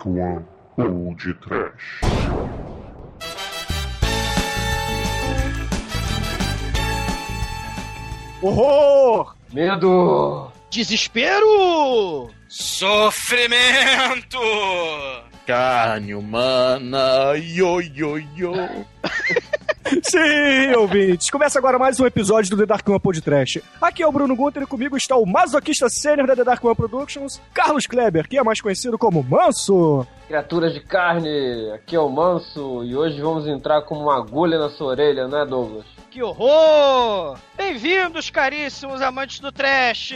Dark One ou de Trash. Horror! Medo! Desespero! Sofrimento! Carne humana, yo, yo, yo. Sim, ouvintes. Começa agora mais um episódio do The Dark One Podcast. Aqui é o Bruno Gunter e comigo está o masoquista sênior da The Dark One Productions, Carlos Kleber, que é mais conhecido como Manso. Criaturas de carne, aqui é o Manso e hoje vamos entrar como uma agulha na sua orelha, né, Douglas? Que horror! Bem-vindos, caríssimos amantes do trash!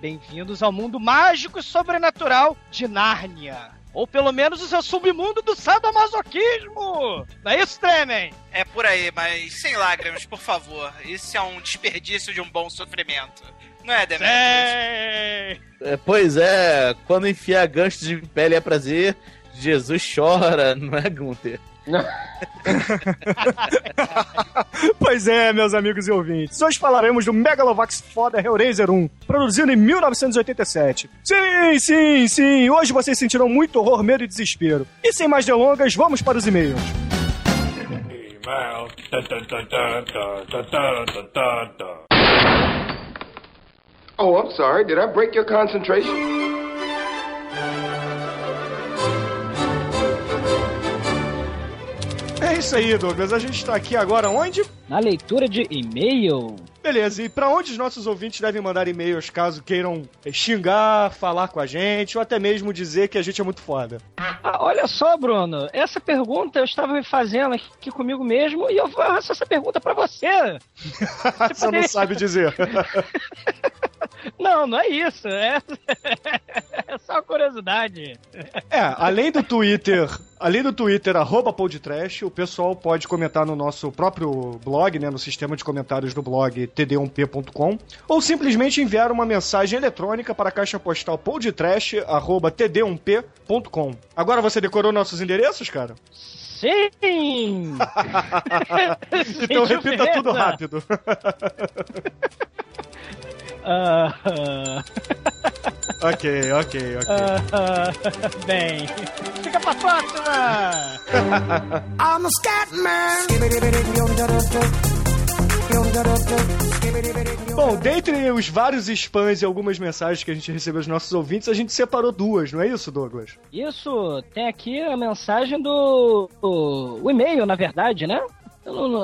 Bem-vindos ao mundo mágico e sobrenatural de Nárnia. Ou pelo menos o seu submundo do sadomasoquismo! Não é isso, Tremen? É por aí, mas sem lágrimas, por favor. Isso é um desperdício de um bom sofrimento. Não é, Demetrius? É... É, pois é, quando enfiar gancho de pele é prazer, Jesus chora, não é, Gunther? pois é, meus amigos e ouvintes. Hoje falaremos do Megalovax foda Hellraiser 1, produzido em 1987. Sim, sim, sim. Hoje vocês sentirão muito horror, medo e desespero. E sem mais delongas, vamos para os e-mails. Oh, I'm sorry. Did I break your concentration? É isso aí, Douglas. A gente está aqui agora onde? Na leitura de e-mail. Beleza, e para onde os nossos ouvintes devem mandar e-mails caso queiram xingar, falar com a gente ou até mesmo dizer que a gente é muito foda? Ah, olha só, Bruno, essa pergunta eu estava me fazendo aqui comigo mesmo e eu faço essa pergunta para você. você não sabe dizer. Não, não é isso. É, é só curiosidade. É, além do Twitter, além do Twitter, arroba podtrash, o pessoal pode comentar no nosso próprio blog, né, no sistema de comentários do blog td1p.com, ou simplesmente enviar uma mensagem eletrônica para a caixa postal podtrash, arroba td1p.com. Agora você decorou nossos endereços, cara? Sim! então repita tudo rápido. Uh, ok, ok, ok. Uh, bem, fica pra próxima! I'm a Bom, dentre os vários spams e algumas mensagens que a gente recebeu dos nossos ouvintes, a gente separou duas, não é isso, Douglas? Isso, tem aqui a mensagem do. o, o e-mail, na verdade, né?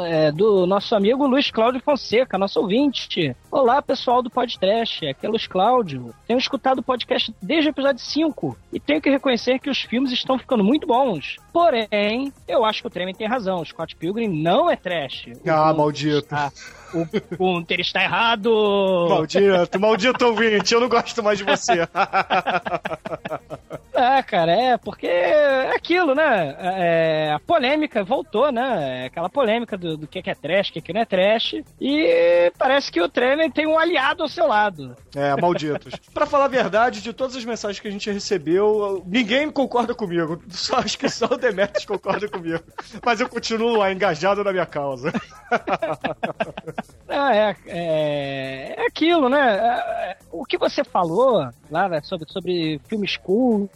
É, do nosso amigo Luiz Cláudio Fonseca, nosso ouvinte. Olá, pessoal do podcast, aqui é Luiz Cláudio. Tenho escutado o podcast desde o episódio 5 e tenho que reconhecer que os filmes estão ficando muito bons. Porém, eu acho que o Tremen tem razão. O Scott Pilgrim não é trash. Ah, o, maldito. Ah, o Gunter está errado! Maldito, maldito ouvinte, eu não gosto mais de você. É, cara, é, porque é aquilo, né? É, a polêmica voltou, né? É aquela polêmica do, do que é trash, o que não é trash. E parece que o Tremen tem um aliado ao seu lado. É, malditos. pra falar a verdade, de todas as mensagens que a gente recebeu, ninguém concorda comigo. Só acho que só o Demetrius concorda comigo. Mas eu continuo lá, engajado na minha causa. Ah, é, é, é aquilo, né? É, o que você falou lá né, sobre, sobre filmes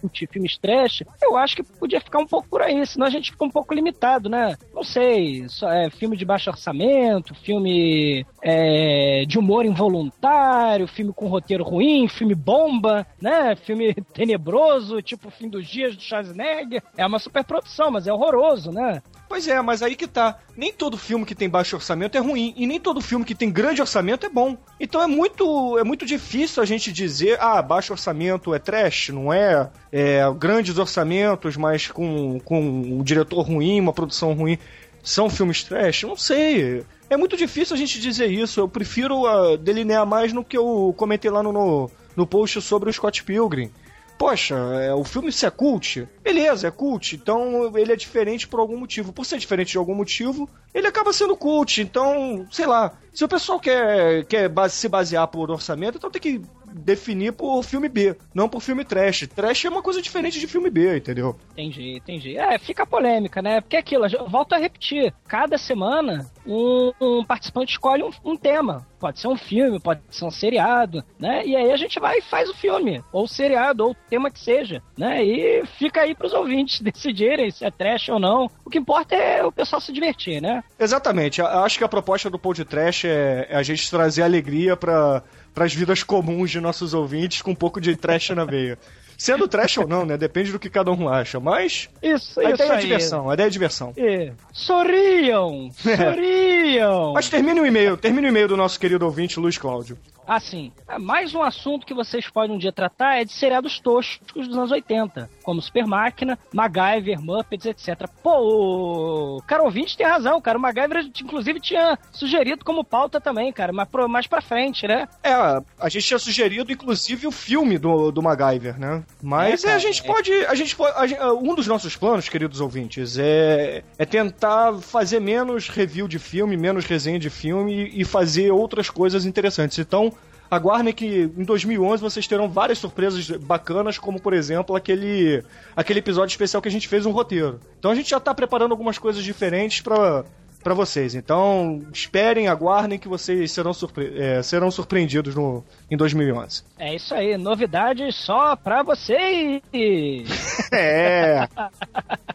cult, filmes trash, eu acho que podia ficar um pouco por aí, senão a gente fica um pouco limitado, né? Não sei, só, é, filme de baixo orçamento, filme é, de humor involuntário, filme com roteiro ruim, filme bomba, né? Filme tenebroso, tipo Fim dos Dias do Schwarzenegger. É uma superprodução, mas é horroroso, né? Pois é, mas aí que tá. Nem todo filme que tem baixo orçamento é ruim. E nem todo filme que tem grande orçamento é bom. Então é muito, é muito difícil a gente dizer, ah, baixo orçamento é trash, não é? é grandes orçamentos, mas com, com um diretor ruim, uma produção ruim, são filmes trash? Não sei. É muito difícil a gente dizer isso. Eu prefiro uh, delinear mais no que eu comentei lá no, no, no post sobre o Scott Pilgrim poxa, é, o filme se é cult, beleza, é cult, então ele é diferente por algum motivo. Por ser diferente de algum motivo, ele acaba sendo cult. Então, sei lá, se o pessoal quer, quer base, se basear por orçamento, então tem que definir por filme B, não por filme trash. Trash é uma coisa diferente de filme B, entendeu? Entendi, entendi. É, fica polêmica, né? Porque é aquilo, volto a repetir, cada semana um, um participante escolhe um, um tema. pode ser um filme, pode ser um seriado, né? E aí a gente vai e faz o filme, ou o seriado, ou o tema que seja, né? E fica aí pros ouvintes decidirem se é trash ou não. O que importa é o pessoal se divertir, né? Exatamente. Eu Acho que a proposta do Pod Trash é, é a gente trazer alegria para as vidas comuns de nossos ouvintes com um pouco de trash na veia. Sendo trash ou não, né? Depende do que cada um acha. Mas Isso, a isso ideia é aí. diversão, a ideia é diversão. É. Sorriam! Sorriam! Mas termine o e-mail, termine o e-mail do nosso querido ouvinte, Luiz Cláudio. Assim, mais um assunto que vocês podem um dia tratar é de seriados toscos dos anos 80, como Super Máquina, MacGyver, Muppets, etc. Pô, o cara ouvinte tem razão, cara. O MacGyver, inclusive, tinha sugerido como pauta também, cara, mas mais pra frente, né? É, a gente tinha sugerido, inclusive, o filme do, do MacGyver, né? Mas É, é, a cara, gente é. pode. A gente pode um dos nossos planos, queridos ouvintes, é, é tentar fazer menos review de filme, menos resenha de filme e fazer outras coisas interessantes. Então. Aguardem que em 2011 vocês terão várias surpresas bacanas, como por exemplo aquele, aquele episódio especial que a gente fez um roteiro. Então a gente já tá preparando algumas coisas diferentes pra para vocês. Então, esperem, aguardem que vocês serão, surpre é, serão surpreendidos no, em 2011. É isso aí, novidades só pra vocês! É.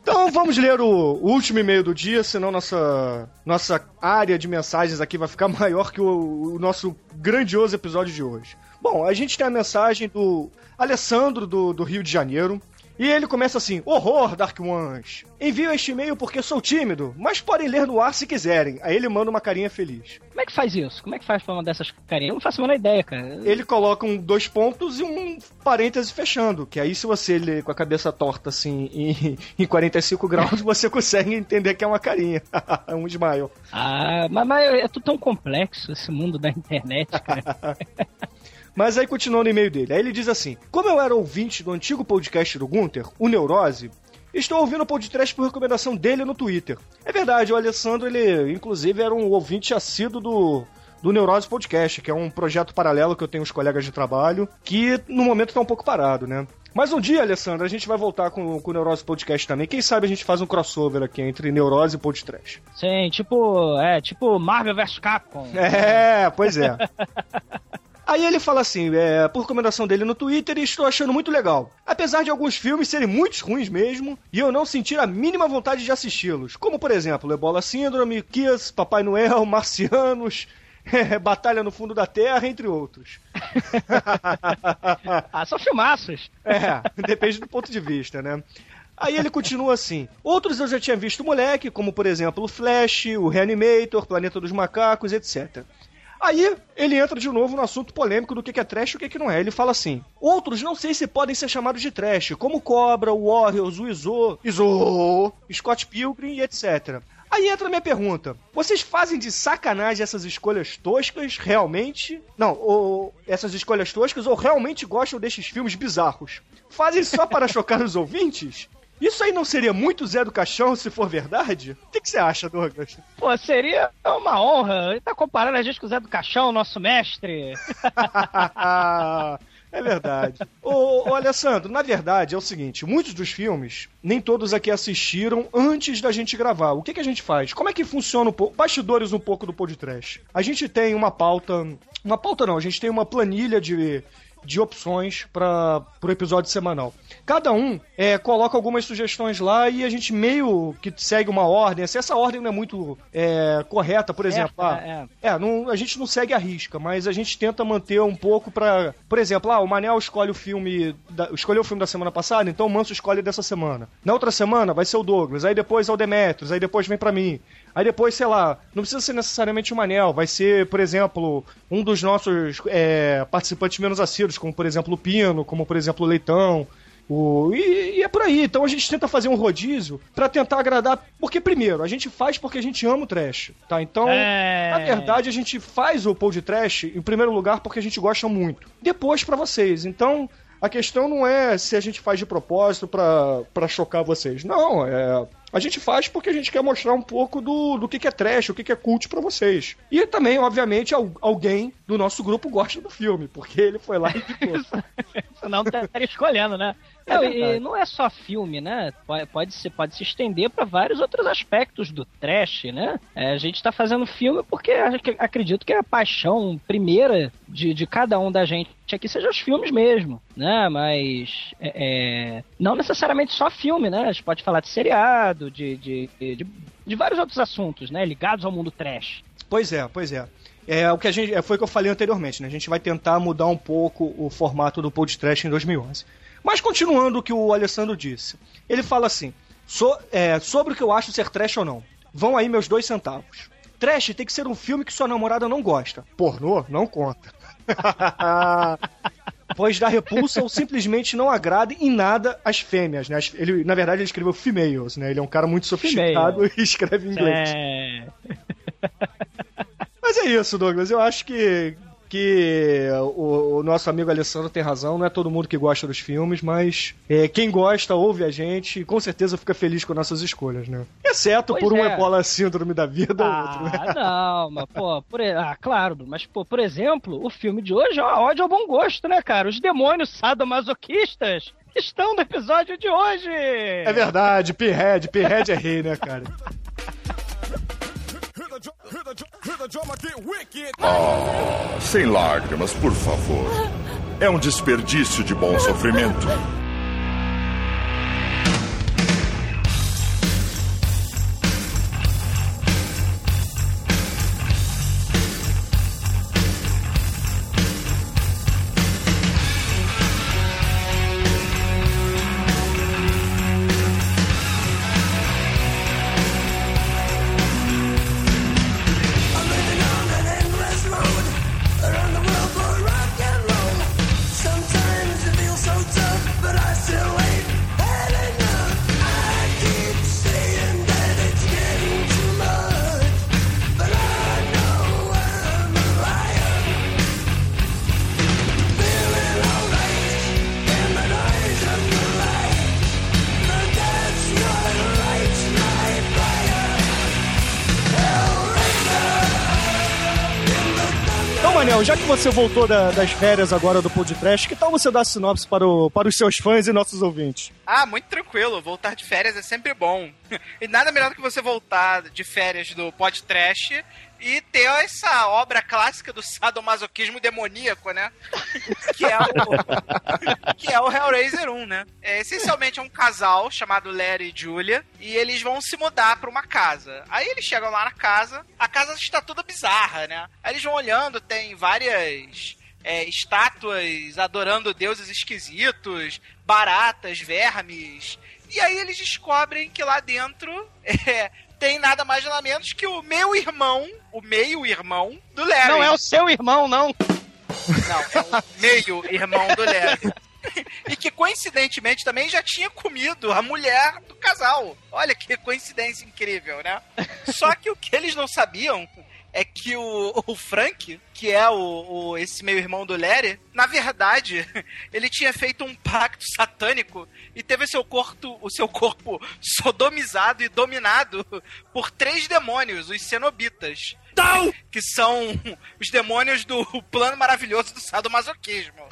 Então vamos ler o, o último e-mail do dia, senão nossa, nossa área de mensagens aqui vai ficar maior que o, o nosso grandioso episódio de hoje. Bom, a gente tem a mensagem do Alessandro do, do Rio de Janeiro. E ele começa assim: Horror, Dark Ones! Envio este e-mail porque sou tímido, mas podem ler no ar se quiserem. Aí ele manda uma carinha feliz. Como é que faz isso? Como é que faz pra uma dessas carinhas? Eu não faço a menor ideia, cara. Ele coloca um dois pontos e um parêntese fechando. Que aí, se você ler com a cabeça torta assim em, em 45 graus, você consegue entender que é uma carinha. um smile. Ah, mas, mas é tudo tão complexo esse mundo da internet, cara. Mas aí continua no e-mail dele. Aí ele diz assim: Como eu era ouvinte do antigo podcast do Gunter, o Neurose, estou ouvindo o podcast por recomendação dele no Twitter. É verdade, o Alessandro, ele inclusive era um ouvinte assíduo do. Do Neurose Podcast, que é um projeto paralelo que eu tenho com os colegas de trabalho, que no momento tá um pouco parado, né? Mas um dia, Alessandro, a gente vai voltar com, com o Neurose Podcast também. Quem sabe a gente faz um crossover aqui entre Neurose e Podcast. Sim, tipo, é, tipo Marvel vs Capcom. É, pois é. Aí ele fala assim, é, por recomendação dele no Twitter, e estou achando muito legal. Apesar de alguns filmes serem muito ruins mesmo, e eu não sentir a mínima vontade de assisti-los. Como, por exemplo, Ebola Síndrome, Kiss, Papai Noel, Marcianos, Batalha no Fundo da Terra, entre outros. ah, são filmaços. É, depende do ponto de vista, né? Aí ele continua assim. Outros eu já tinha visto moleque, como por exemplo o Flash, o Reanimator, Planeta dos Macacos, etc. Aí ele entra de novo no assunto polêmico do que é trash e o que não é. Ele fala assim: outros não sei se podem ser chamados de trash, como Cobra, o Warriors, o Izo, Izo, Scott Pilgrim e etc. Aí entra a minha pergunta: vocês fazem de sacanagem essas escolhas toscas realmente? Não, ou essas escolhas toscas ou realmente gostam destes filmes bizarros? Fazem só para chocar os ouvintes? Isso aí não seria muito Zé do Caixão se for verdade? O que, que você acha, Douglas? Pô, seria uma honra. Ele tá comparando a gente com o Zé do Caixão, nosso mestre. é verdade. Ô, ô, Alessandro, na verdade é o seguinte: muitos dos filmes, nem todos aqui assistiram antes da gente gravar. O que, que a gente faz? Como é que funciona um pouco? Bastidores um pouco do podcast. A gente tem uma pauta. Uma pauta não, a gente tem uma planilha de de opções para o episódio semanal. Cada um é, coloca algumas sugestões lá e a gente meio que segue uma ordem. Se essa ordem não é muito é, correta, por exemplo, ah, é. é não, a gente não segue a risca, mas a gente tenta manter um pouco para, por exemplo, ah, o Manel escolhe o filme, da, escolheu o filme da semana passada, então o Manso escolhe dessa semana. Na outra semana vai ser o Douglas, aí depois é o Demetrius, aí depois vem para mim. Aí depois, sei lá, não precisa ser necessariamente o Manel, vai ser, por exemplo, um dos nossos é, participantes menos assíduos, como por exemplo o Pino, como por exemplo o Leitão. O... E, e, é por aí. Então a gente tenta fazer um rodízio para tentar agradar. Porque, primeiro, a gente faz porque a gente ama o trash, tá? Então, é... na verdade, a gente faz o pod trash, em primeiro lugar, porque a gente gosta muito. Depois para vocês. Então. A questão não é se a gente faz de propósito para chocar vocês. Não, é. A gente faz porque a gente quer mostrar um pouco do, do que, que é trash, o que, que é cult para vocês. E também, obviamente, alguém do nosso grupo gosta do filme, porque ele foi lá e ficou. Senão estaria escolhendo, né? Não, É e verdade. não é só filme, né? Pode, pode, se, pode se estender para vários outros aspectos do trash, né? É, a gente tá fazendo filme porque ac- acredito que a paixão primeira de, de cada um da gente aqui seja os filmes mesmo, né? Mas é, é, não necessariamente só filme, né? A gente pode falar de seriado, de, de, de, de vários outros assuntos, né? Ligados ao mundo trash. Pois é, pois é. É o que a gente, é, foi o que eu falei anteriormente, né? A gente vai tentar mudar um pouco o formato do podcast em 2011. Mas continuando o que o Alessandro disse, ele fala assim: so- é, sobre o que eu acho ser trash ou não. Vão aí meus dois centavos. Trash tem que ser um filme que sua namorada não gosta. Pornô não conta. pois dá repulsa ou simplesmente não agrada em nada as fêmeas, né? Ele, na verdade, ele escreveu females, né? Ele é um cara muito sofisticado e escreve em inglês. É... Mas é isso, Douglas. Eu acho que, que o, o nosso amigo Alessandro tem razão. Não é todo mundo que gosta dos filmes, mas é, quem gosta ouve a gente e com certeza fica feliz com nossas escolhas, né? Exceto Pois por um é. ebola síndrome da vida ou outro, né? Ah, não, mas pô, por, ah, claro, mas pô, por exemplo, o filme de hoje é uma ódio ao bom gosto, né, cara? Os demônios sadomasoquistas estão no episódio de hoje. É verdade, Pinhead. Pinhead é rei, né, cara? Ah, sem lágrimas, por favor. É um desperdício de bom sofrimento. Você voltou da- das férias agora do podcast, que tal você dar sinopse para, o- para os seus fãs e nossos ouvintes? Ah, muito tranquilo. Voltar de férias é sempre bom. E nada melhor do que você voltar de férias do podcast e ter essa obra clássica do sadomasoquismo demoníaco, né? Que é o, que é o Hellraiser 1, né? É, essencialmente é um casal chamado Larry e Julia e eles vão se mudar pra uma casa. Aí eles chegam lá na casa, a casa está toda bizarra, né? Aí eles vão olhando, tem várias é, estátuas adorando deuses esquisitos, baratas, vermes. E aí eles descobrem que lá dentro é, tem nada mais nada menos que o meu irmão, o meio-irmão do Larry. Não é o seu irmão, não. Não, é o meio-irmão do Larry. E que coincidentemente também já tinha comido a mulher do casal. Olha que coincidência incrível, né? Só que o que eles não sabiam é que o, o Frank, que é o, o- esse meio-irmão do Larry, na verdade, ele tinha feito um pacto satânico e teve seu corpo, o seu corpo sodomizado e dominado por três demônios, os cenobitas. Que são os demônios do plano maravilhoso do sadomasoquismo.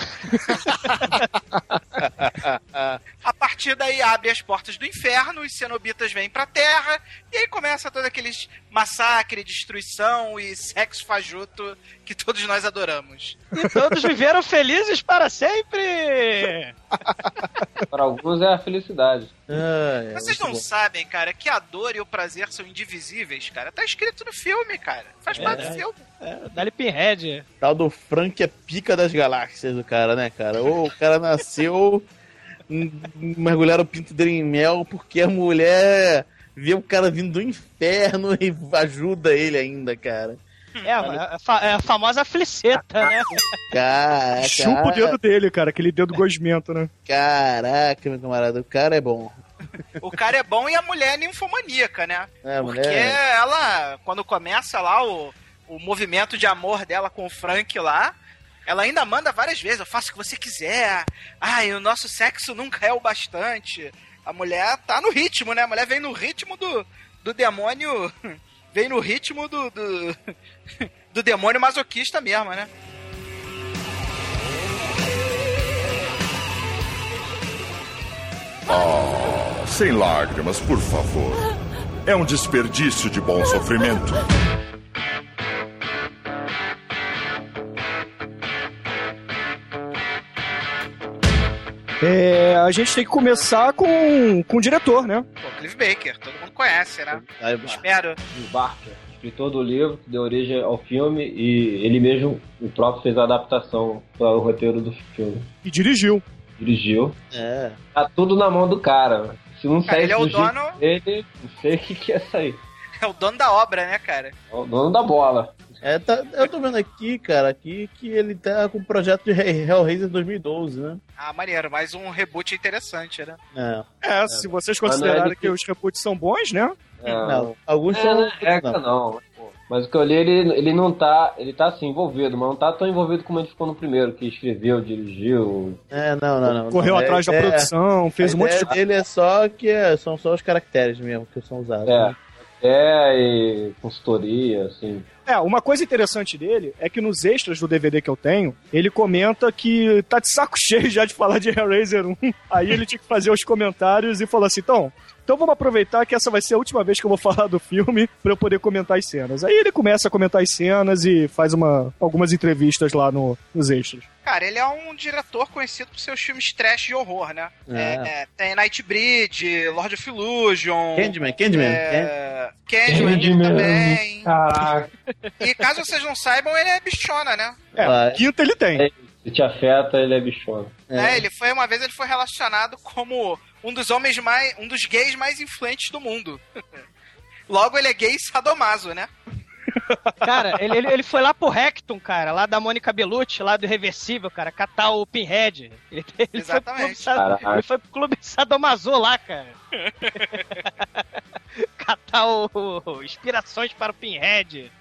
A partir daí abre as portas do inferno, os cenobitas vêm pra terra, e aí começa todo aqueles massacre, destruição e sexo fajuto que todos nós adoramos. E todos viveram felizes para sempre. Para alguns é a felicidade. Ah, é, Vocês não bom. sabem, cara, que a dor e o prazer são indivisíveis, cara. Tá escrito no filme, cara. Faz parte do filme. É, Dali Pinhead. Tal do Frank é pica das galáxias, o cara, né, cara? Ou o cara nasceu, mergulharam o pinto dele em mel porque a mulher vê o cara vindo do inferno e ajuda ele ainda, cara. É, a, a fa- é a famosa fliceta, né? Caraca, Chupa o dedo dele, cara, aquele dedo gosmento, né? Caraca, meu camarada, o cara é bom. O cara é bom e a mulher é ninfomaníaca, né? É, a Porque mulher. ela, quando começa lá o, o movimento de amor dela com o Frank lá, ela ainda manda várias vezes, eu faço o que você quiser. Ai, o nosso sexo nunca é o bastante. A mulher tá no ritmo, né? A mulher vem no ritmo do, do demônio. Vem no ritmo do, do, do demônio masoquista mesmo, né? Oh, sem lágrimas, por favor. É um desperdício de bom sofrimento. É, a gente tem que começar com, com o diretor, né? Pô, Clive Baker, todo mundo conhece, né? Aí. Espero. Barker, escritor do livro, que deu origem ao filme, e ele mesmo, o próprio, fez a adaptação para o roteiro do filme. E dirigiu. Dirigiu. É. Tá tudo na mão do cara. Se não Cara, sair ele é o dono- dele, não sei o que, que ia sair. É o dono da obra, né, cara? É o dono da bola. É, tá- eu tô vendo aqui, cara, aqui que ele tá com o projeto de Hell- Hellraiser 2012, né? Ah, maneiro, mais um reboot interessante, né? É. É, se vocês Mas não é considerarem que os reboots são bons, né? É, Não, alguns É, são. não é não. não. Mas o que eu li, ele, ele não tá. Ele tá assim, envolvido, mas não tá tão envolvido como ele ficou no primeiro, que escreveu, dirigiu. É, não, não, não. Correu não, atrás é, da é, produção, fez a um monte de. dele é só que é- são só os caracteres mesmo que são usados. É. né? É, e consultoria, assim. É, uma coisa interessante dele é que nos extras do DVD que eu tenho, ele comenta que tá de saco cheio já de falar de Hellraiser 1. Aí ele tinha que fazer os comentários e falou assim: então, então vamos aproveitar que essa vai ser a última vez que eu vou falar do filme pra eu poder comentar as cenas. Aí ele começa a comentar as cenas e faz uma, algumas entrevistas lá no, nos extras. Cara, ele é um diretor conhecido por seus filmes trash e horror, né? É. É, tem Nightbreed, Lord of Illusion. Candyman, Candyman. É, Candyman dele também. Caraca. E caso vocês não saibam, ele é bichona, né? É, Vai. quinta ele tem. É. Se te afeta, ele é bichona. É, ele foi uma vez ele foi relacionado como um dos homens mais, um dos gays mais influentes do mundo. Logo ele é gay sadomaso, né? Cara, ele, ele, ele foi lá pro Recton, cara, lá da Mônica Bellucci, lá do Reversível, cara, catar o Pinhead. Ele, ele Exatamente. Foi pro clube, ele foi pro clube Sadomaso lá, cara. catar o, o- inspirações para o Pinhead.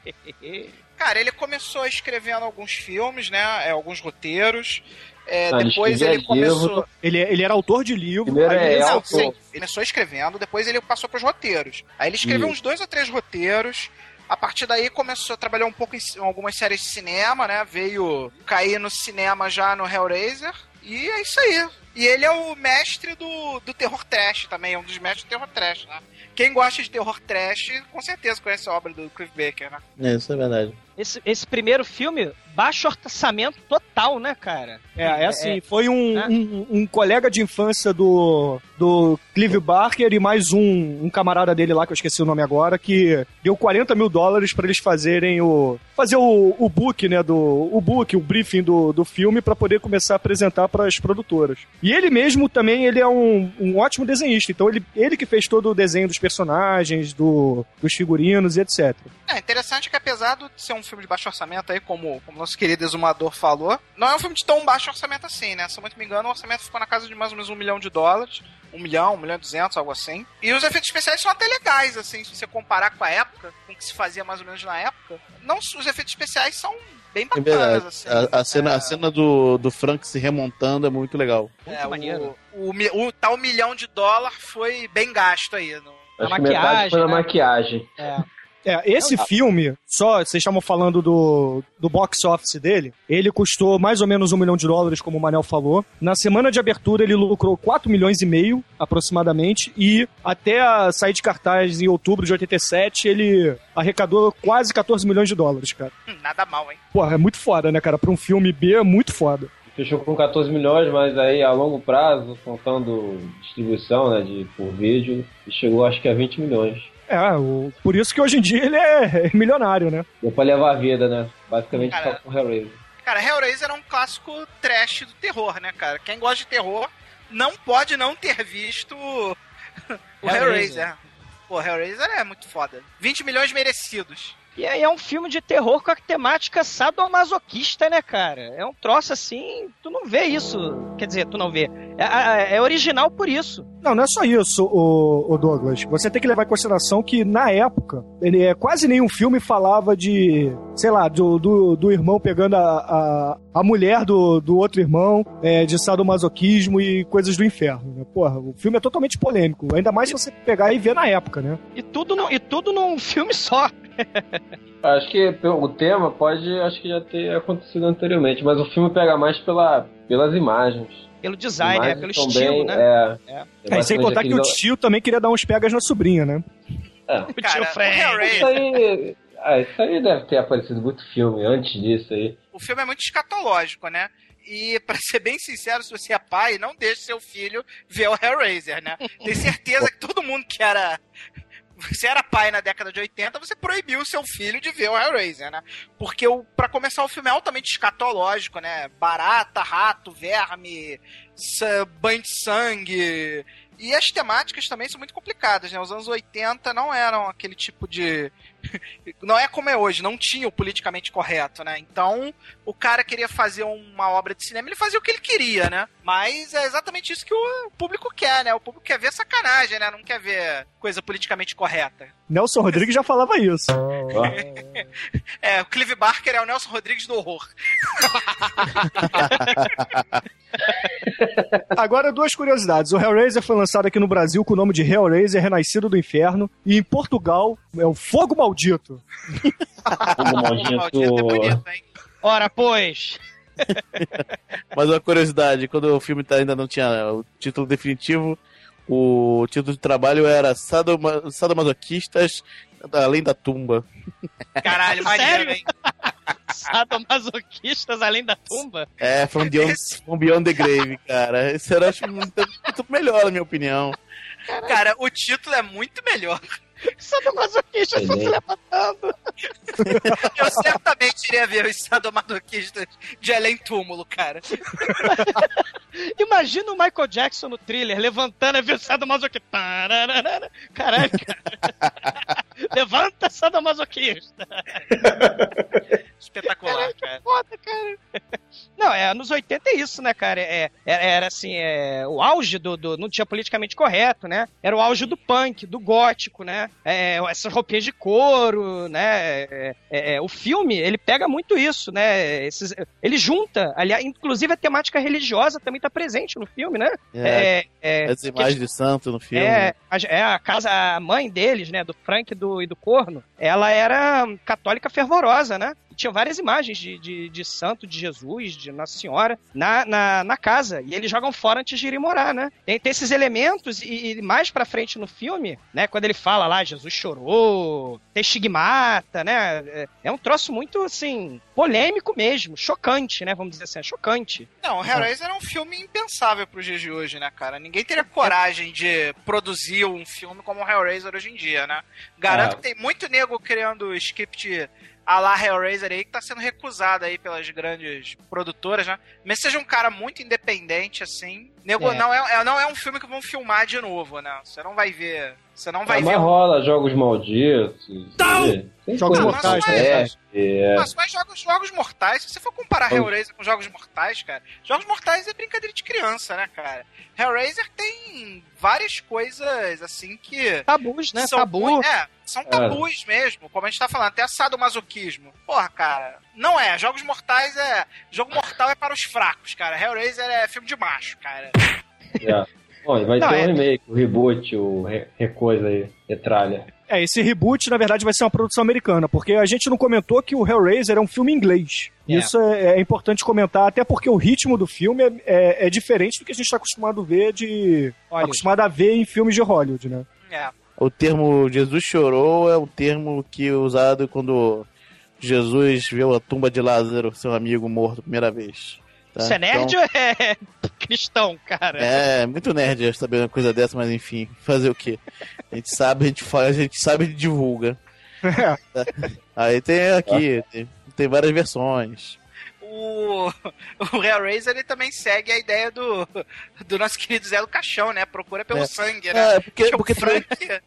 Cara, ele começou escrevendo alguns filmes, né? é, alguns roteiros. É, ele depois escrevia ele começou. Ele, ele era autor de livro. Primeiro aí é ele- Não, autor. sim. Ele começou escrevendo, depois ele passou pros roteiros. Aí ele escreveu Isso. uns dois ou três roteiros. A partir daí começou a trabalhar um pouco em em algumas séries de cinema, né? Veio cair no cinema já no Hellraiser. E é isso aí. E ele é o mestre do, do terror trash também, é um dos mestres do terror trash, né? Quem gosta de terror trash, com certeza conhece a obra do Cliff Baker, né? É, isso é verdade. Esse, esse primeiro filme, baixo orçamento total, né, cara? É, é assim, foi um, É. um, um colega de infância do, do Clive Barker e mais um, um camarada dele lá, que eu esqueci o nome agora, que deu 40 mil dólares pra eles fazerem o. fazer o, o book, né? Do, o book, o briefing do, do filme pra poder começar a apresentar pras produtoras. E ele mesmo também, ele é um, um ótimo desenhista, então ele, ele que fez todo o desenho dos personagens, do, dos figurinos e etc. É interessante que apesar de ser um filme de baixo orçamento aí, como o nosso querido exumador falou, não é um filme de tão baixo orçamento assim, né? Se eu muito me engano, o orçamento ficou na casa de mais ou menos um milhão de dólares. Um milhão, um milhão e duzentos, algo assim. E os efeitos especiais são até legais, assim, se você comparar com a época, com o que se fazia mais ou menos na época. Não, os efeitos especiais são bem bacanas, assim. A, a cena, É, a cena do, do Frank se remontando é muito legal. Muito é, maneiro. O, o, o tal milhão de dólar foi bem gasto aí. No... Acho A que metade maquiagem, foi na né? maquiagem. É. É, esse filme, só, vocês estavam falando do, do box office dele, ele custou mais ou menos um milhão de dólares, como o Manel falou. Na semana de abertura, ele lucrou 4 milhões e meio, aproximadamente, e até a sair de cartaz em outubro de 87, ele arrecadou quase 14 milhões de dólares, cara. Hum, Nada mal, hein? Porra, é muito foda, né, cara? Pra um filme B, é muito foda. Fechou com 14 milhões, mas aí a longo prazo, contando distribuição, né, de, por vídeo, chegou acho que a 20 milhões. É, o- por isso que hoje em dia ele é milionário, né? Deu pra levar a vida, né? Basicamente Cara. só com Hellraiser. Cara, Hellraiser é um clássico trash do terror, né, cara? Quem gosta de terror não pode não ter visto o Hellraiser. Hellraiser. Pô, Hellraiser é muito foda. 20 milhões merecidos. E aí é um filme de terror com a temática sadomasoquista, né, cara? É um troço assim, tu não vê isso. Quer dizer, tu não vê. É, é- original por isso. Não, não é só isso, o, Douglas. Você tem que levar em consideração que, na época, ele é, quase nenhum filme falava de, sei lá, do, do, do irmão pegando a, a, a mulher do, do outro irmão, é, de sadomasoquismo e coisas do inferno. Né? Porra, o filme é totalmente polêmico. Ainda mais se você pegar e ver na época, né? E tudo, no, e tudo num filme só. Acho que o tema pode, acho que já ter acontecido anteriormente, mas o filme pega mais pela, pelas imagens. pelo design, é, pelo são estilo, né? É, É. é sem contar que o tio também queria dar uns pegas na sobrinha, né? É. O tio Cara, Frank. Isso aí, ah, isso aí deve ter aparecido muito filme antes disso aí. o filme é muito escatológico, né? E, pra ser bem sincero, se você é pai, não deixe seu filho ver o Hellraiser, né? Tenho certeza que todo mundo que era. Você era pai na década de 80, você proibiu o seu filho de ver o Hellraiser, né? Porque, o, pra começar, o filme é altamente escatológico, né? Barata, rato, verme, banho de sangue. E as temáticas também são muito complicadas, né? Os anos 80 não eram aquele tipo de. não é como é hoje, não tinha o politicamente correto, né? Então, o cara queria fazer uma obra de cinema, ele fazia o que ele queria, né? Mas é exatamente isso que o público quer, né? O público quer ver sacanagem, né? Não quer ver coisa politicamente correta. Nelson Rodrigues já falava isso. É, o Clive Barker é o Nelson Rodrigues do horror. Agora, duas curiosidades. O Hellraiser foi lançado aqui no Brasil com o nome de Hellraiser Renascido do Inferno. E em Portugal é o Fogo Maldito. Fogo Maldito é Maldito. bonito, hein? Ora, pois. Mas uma curiosidade, quando o filme tá- ainda não tinha o título definitivo, o título de trabalho era Sadoma- Sadomasoquistas Além da Tumba. Caralho, maneiro, Sério? hein? Sadomasoquistas além da tumba. É, From Beyond, from Beyond the Grave, cara. Esse era acho, muito, muito melhor, na minha opinião. Cara, o título é muito melhor. Sadomasoquistas estão se levantando. Eu certamente iria ver os sadomasoquistas de além túmulo, cara. Imagina o Michael Jackson no thriller, levantando a ver o sadomasoquista. Tararara. Caralho, cara. Levanta, sadomasoquista. Espetacular, cara. Foda, cara. Não, é, anos 80 é isso, né, cara? É, era, era assim, é, o auge do, do. Não tinha politicamente correto, né? Era o auge do punk, do gótico, né? É, essas roupinhas de couro, né? É, é, é, o filme, ele pega muito isso, né? Esses, ele junta, aliás, inclusive a temática religiosa também tá presente no filme, né? É, é, as imagens de santo no filme. é, a, é a casa, a mãe deles, né, do Frank e do, e do Corno, ela era católica fervorosa, né? Tinha várias imagens de, de, de santo, de Jesus, de Nossa Senhora, na, na, na casa. E eles jogam fora antes de irem morar, né? Tem, tem esses elementos, e, e mais pra frente no filme, né, quando ele fala lá, Jesus chorou, tem estigmata, né? É, é um troço muito, assim, polêmico mesmo, chocante, né? Vamos dizer assim, é chocante. Não, o Hellraiser é um filme impensável pros dias de hoje, né, cara? Ninguém teria coragem de produzir um filme como o Hellraiser hoje em dia, né? Garanto É. que tem muito nego criando script a la Hellraiser aí que tá sendo recusado aí pelas grandes produtoras, né? Mas seja um cara muito independente, assim. Nego, É. Não, é, é- não é um filme que vão filmar de novo, né? Você não vai ver. Você não vai Ah, ver. mas rola jogos malditos. tem- tem Jogos coisa mortais, que né? é, é. Mas, mas jogos, jogos mortais, se você for comparar. Hellraiser com jogos mortais, cara, jogos mortais é brincadeira de criança, né, cara? Hellraiser tem várias coisas, assim, que. Tabus, né? são Tabu. muito- é, são tabus mesmo, como a gente tá falando, até sadomasoquismo. Porra, cara, não é. Jogos mortais é. Jogo mortal é para os fracos, cara. Hellraiser é filme de macho, cara. é. Bom, vai Não, ter é- um remake, o reboot, o re- recoisa aí, retralha. É, esse reboot, na verdade, vai ser uma produção americana, porque a gente não comentou que o Hellraiser é um filme inglês. É. Isso é, é importante comentar, até porque o ritmo do filme é, é- é diferente do que a gente está acostumado a ver de. Olha, acostumado a ver em filmes de Hollywood, né? É. O termo Jesus chorou é o termo que é usado quando Jesus viu a tumba de Lázaro, seu amigo morto, a primeira vez. tá? Você é nerd Então, ou é cristão, cara? é, muito nerd saber uma coisa dessa, mas enfim, fazer o quê? A gente sabe, a gente faz, a gente sabe e divulga. Aí tem aqui, tem, tem várias versões. O, o Hellraiser ele também segue a ideia do, do nosso querido Zé do Caixão, né? Procura pelo É. sangue, né? É, porque, Porque porque, o tem, Frank,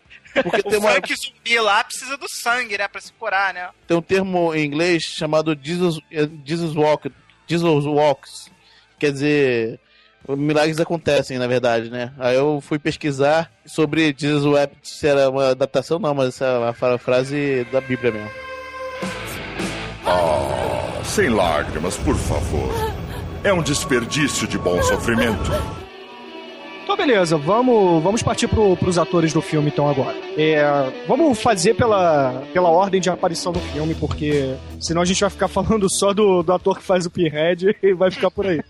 porque o tem, uma, Frank zumbi lá precisa do sangue, né? Pra se curar, né? tem um termo em inglês chamado Jesus, eh, Jesus Walk, Jesus Walks. Quer dizer, milagres acontecem, na verdade, né? Aí eu fui pesquisar sobre Jesus Wept, se era uma adaptação, não, mas essa é uma fra- frase da Bíblia mesmo. Ah, sem lágrimas, por favor. É um desperdício de bom sofrimento. Então, beleza, vamos, vamos partir pro, pros atores do filme, então, agora. É, vamos fazer pela, pela ordem de aparição do filme, porque senão a gente vai ficar falando só do, do ator que faz o Pinhead e vai ficar por aí.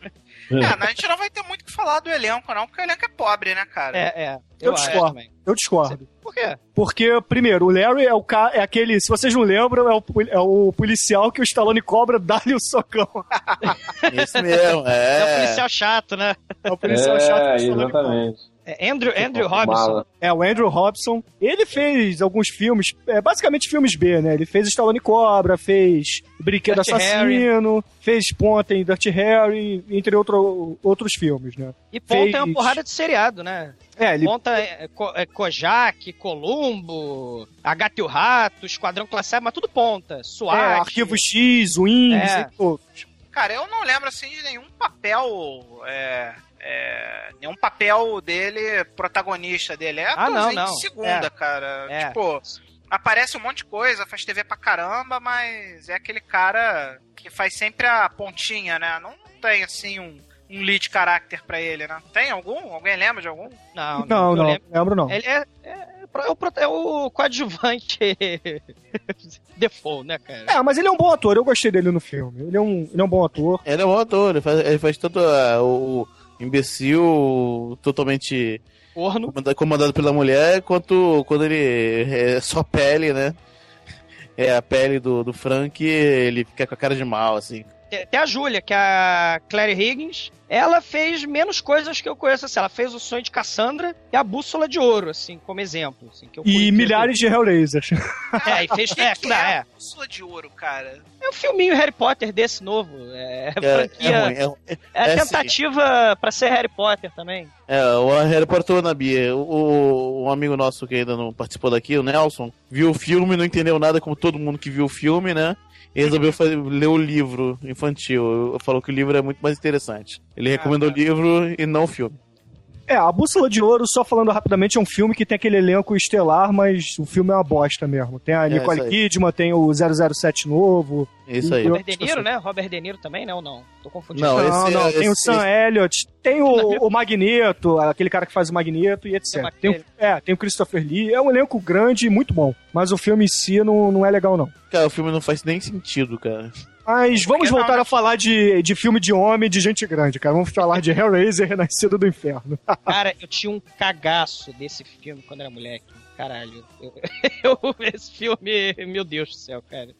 É, mas a gente não vai ter muito o que falar do elenco, não, porque o elenco é pobre, né, cara? É, é. Eu acho discordo. Eu discordo. Por quê? Porque, primeiro, o Larry é o ca... é aquele. Se vocês não lembram, é o, é o policial que o Stallone cobra dá-lhe o socão. Isso mesmo, É, é. o policial chato, né? É o policial chato que o É, Stallone cobra. É Andrew, Andrew Robinson. Mala. É, o Andrew Robson. Ele fez alguns filmes, é, basicamente filmes B, né? Ele fez Stallone Cobra, fez Brinquedo Dirty Assassino, fez Ponta em Dirty Harry, entre outro, outros filmes, né? E Ponta é uma Fez- porrada de seriado, né? É, ele Ponta é, Co- é Kojak, Columbo, Agatha e o Rato, Esquadrão Classe A, mas tudo ponta. é, SWAT. Arquivo X, Wings, É. entre outros. Cara, eu não lembro assim de nenhum papel. É, é, nenhum papel dele, protagonista dele. É Ah, não, não. de segunda, É. cara. É. Tipo, aparece um monte de coisa, faz TV pra caramba, mas é aquele cara que faz sempre a pontinha, né? Não tem assim um, um lead character pra ele, né? Tem algum? Alguém lembra de algum? Não, Não, eu não, lembro. lembro não. Ele é, é, é o, é o coadjuvante default, né, cara? É, mas ele é um bom ator, eu gostei dele no filme. Ele é um, ele é um bom ator. Ele é um bom ator, ele faz, ele faz tanto ah, o imbecil totalmente comandado pela mulher, quanto quando ele é só pele, né? É a pele do, do Frank, ele fica com a cara de mal, assim. Tem a Júlia, que é a Clary Higgins. Ela fez menos coisas que eu conheço. Assim, ela fez o Sonho de Cassandra e a Bússola de Ouro, assim, como exemplo. Assim, que eu E milhares de Hellraisers. É, e fez. O que É, que é é. a Bússola de ouro, cara? É um filminho Harry Potter desse novo. É, É, franquia. é ruim, é, ruim. É, é assim. tentativa pra ser Harry Potter também. É, o Harry Potter na Bia. O, um amigo nosso que ainda não participou daqui, o Nelson, viu o filme, não entendeu nada, como todo mundo que viu o filme, né? E resolveu fazer- ler o livro infantil. Falou que o livro é muito mais interessante. Ele recomendou o livro e não o filme. É, A Bússola de Ouro, só falando rapidamente, é um filme que tem aquele elenco estelar, mas o filme é uma bosta mesmo. Tem a É, Nicole aí. Kidman, tem o 007 novo. Isso aí. Robert De Niro, né? Robert De Niro também, né? Ou não? Tô confundindo. Não, Não, esse não, é- tem o esse- Sam Elliott, tem o, o Magneto, aquele cara que faz o Magneto e etc. Tem o Tem o, aquele. é, tem o Christopher Lee, é um elenco grande e muito bom. Mas o filme em si não, não é legal, não. Cara, o filme não faz nem sentido, cara. Mas vamos que não, voltar né? a falar de, de filme de homem, de gente grande, cara. Vamos falar de Hellraiser, Renascido do Inferno. Cara, eu tinha um cagaço desse filme quando era moleque. Caralho. Eu, eu- esse filme, meu Deus do céu, cara.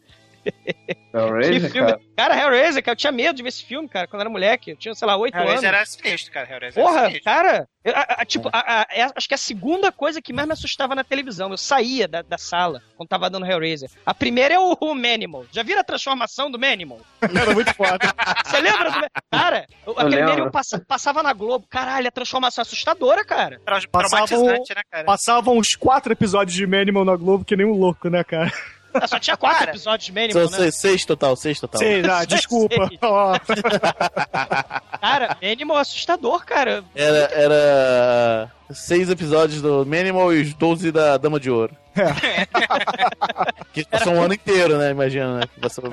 Hellraiser, filme. cara. Cara, Hellraiser, cara, eu tinha medo de ver esse filme, cara, quando era moleque. Eu tinha, sei lá, 8 anos. Hellraiser era sinistro, cara. Hellraiser era Porra, sinistro. cara, eu- a- a- tipo, a- a- é- acho que a segunda coisa que mais me assustava na televisão, eu saía da, da sala quando tava dando Hellraiser. A primeira é o, o Manimal. Já viram a transformação do Manimal? Era muito foda. Você lembra do Cara, o- aquele lembro. Manimal passa- passava na Globo. Caralho, a transformação é assustadora, cara. Tra- Passava Traumatizante, né, cara? Passavam uns quatro episódios de Manimal na Globo, que nem um louco, né, cara? Ah, Só tinha quatro Cara, episódios de Manimal, São né? seis, seis total, seis total. Sei, ah, desculpa. Sei. Ó, Cara, Manimal é assustador, cara. Era, era seis episódios do Manimal e os 12 da Dama de Ouro. que passou um ano inteiro, né? Imagina, né? Passou...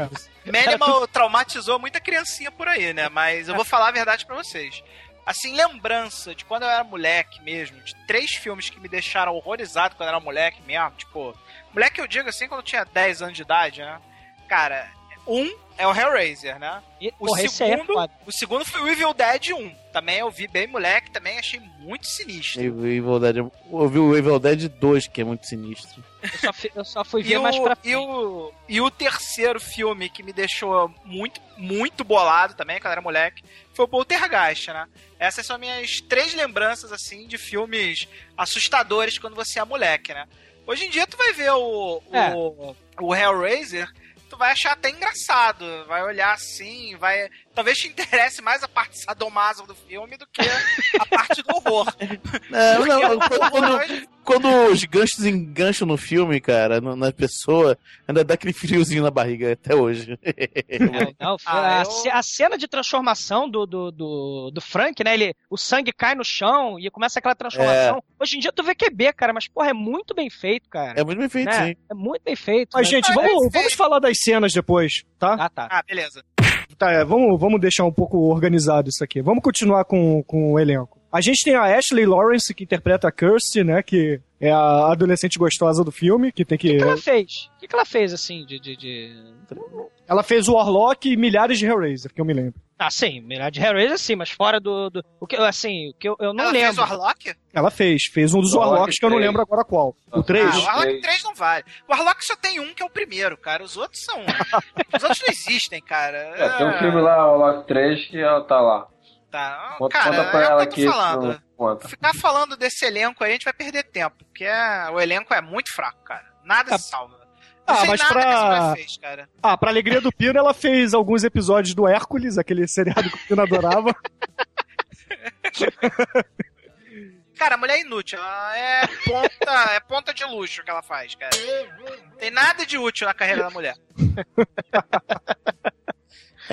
Manimal traumatizou muita criancinha por aí, né? Mas eu vou falar a verdade pra vocês. Assim, lembrança de quando eu era moleque mesmo, de três filmes que me deixaram horrorizado quando eu era moleque mesmo, tipo, moleque eu digo assim quando eu tinha 10 anos de idade, né? Cara, um é o Hellraiser, né? E, O porra, é segundo- foda. O segundo foi o Evil Dead 1. Também eu vi bem moleque, também achei muito sinistro. Evil Dead. Eu vi o Evil Dead 2, que é muito sinistro. Eu só, fi- eu só fui E ver o, mais pra e, o, e o terceiro filme que me deixou muito, muito bolado também, quando era moleque, foi o Poltergeist, né? Essas são minhas três lembranças, assim, de filmes assustadores quando você é moleque, né? Hoje em dia tu vai ver o, É. o, o Hellraiser, tu vai achar até engraçado, vai olhar assim, vai... Talvez te interesse mais a parte sadomaso do filme do que a parte do horror. Não, não, quando, quando, os ganchos engancham no filme, cara, no- na pessoa, ainda dá aquele friozinho na barriga até hoje. Não, não, Ah, a, a cena de transformação do, do, do, do Frank, né? Ele, o sangue cai no chão e começa aquela transformação. Hoje em dia tu vê QB, cara, mas porra, é muito bem feito, cara. É muito bem feito, né? sim. É muito bem feito. Mas, né? gente, vamos, é vamos falar das cenas depois, tá? Ah, tá. Ah, beleza. Tá, é, vamos, vamos deixar um pouco organizado isso aqui. Vamos continuar com, com o elenco. A gente tem a Ashley Lawrence, que interpreta a Kirsty, né? Que é a adolescente gostosa do filme, que tem O que. que, que ela fez? O que, que ela fez, assim, de... de, de... Ela fez o Warlock e milhares de Hellraiser, que eu me lembro. Ah, sim, de Hellraiser sim, mas fora do. do o que, assim, o que eu, eu não Ela lembro. fez o Warlock? Ela fez, fez um dos Warlock Warlocks que eu não lembro agora qual. O Nossa. 3? Ah, o Warlock três. 3 não vale. O Warlock só tem um que é o primeiro, cara. Os outros são. Os outros não existem, cara. É, tem um filme lá, o Lock 3, que ela tá lá. Tá. Conta, cara, conta pra é ela o que aqui. eu tô falando. Conta. Ficar falando desse elenco aí, a gente vai perder tempo. Porque é- o elenco é muito fraco, cara. Nada Ah, se salva. Ah, mas pra- fez. Ah, pra alegria do Pino, ela fez alguns episódios do Hércules, aquele seriado que o Pino adorava. Cara, a mulher é inútil. Ela é ponta, é ponta de luxo que ela faz, cara. Tem nada de útil na carreira da mulher.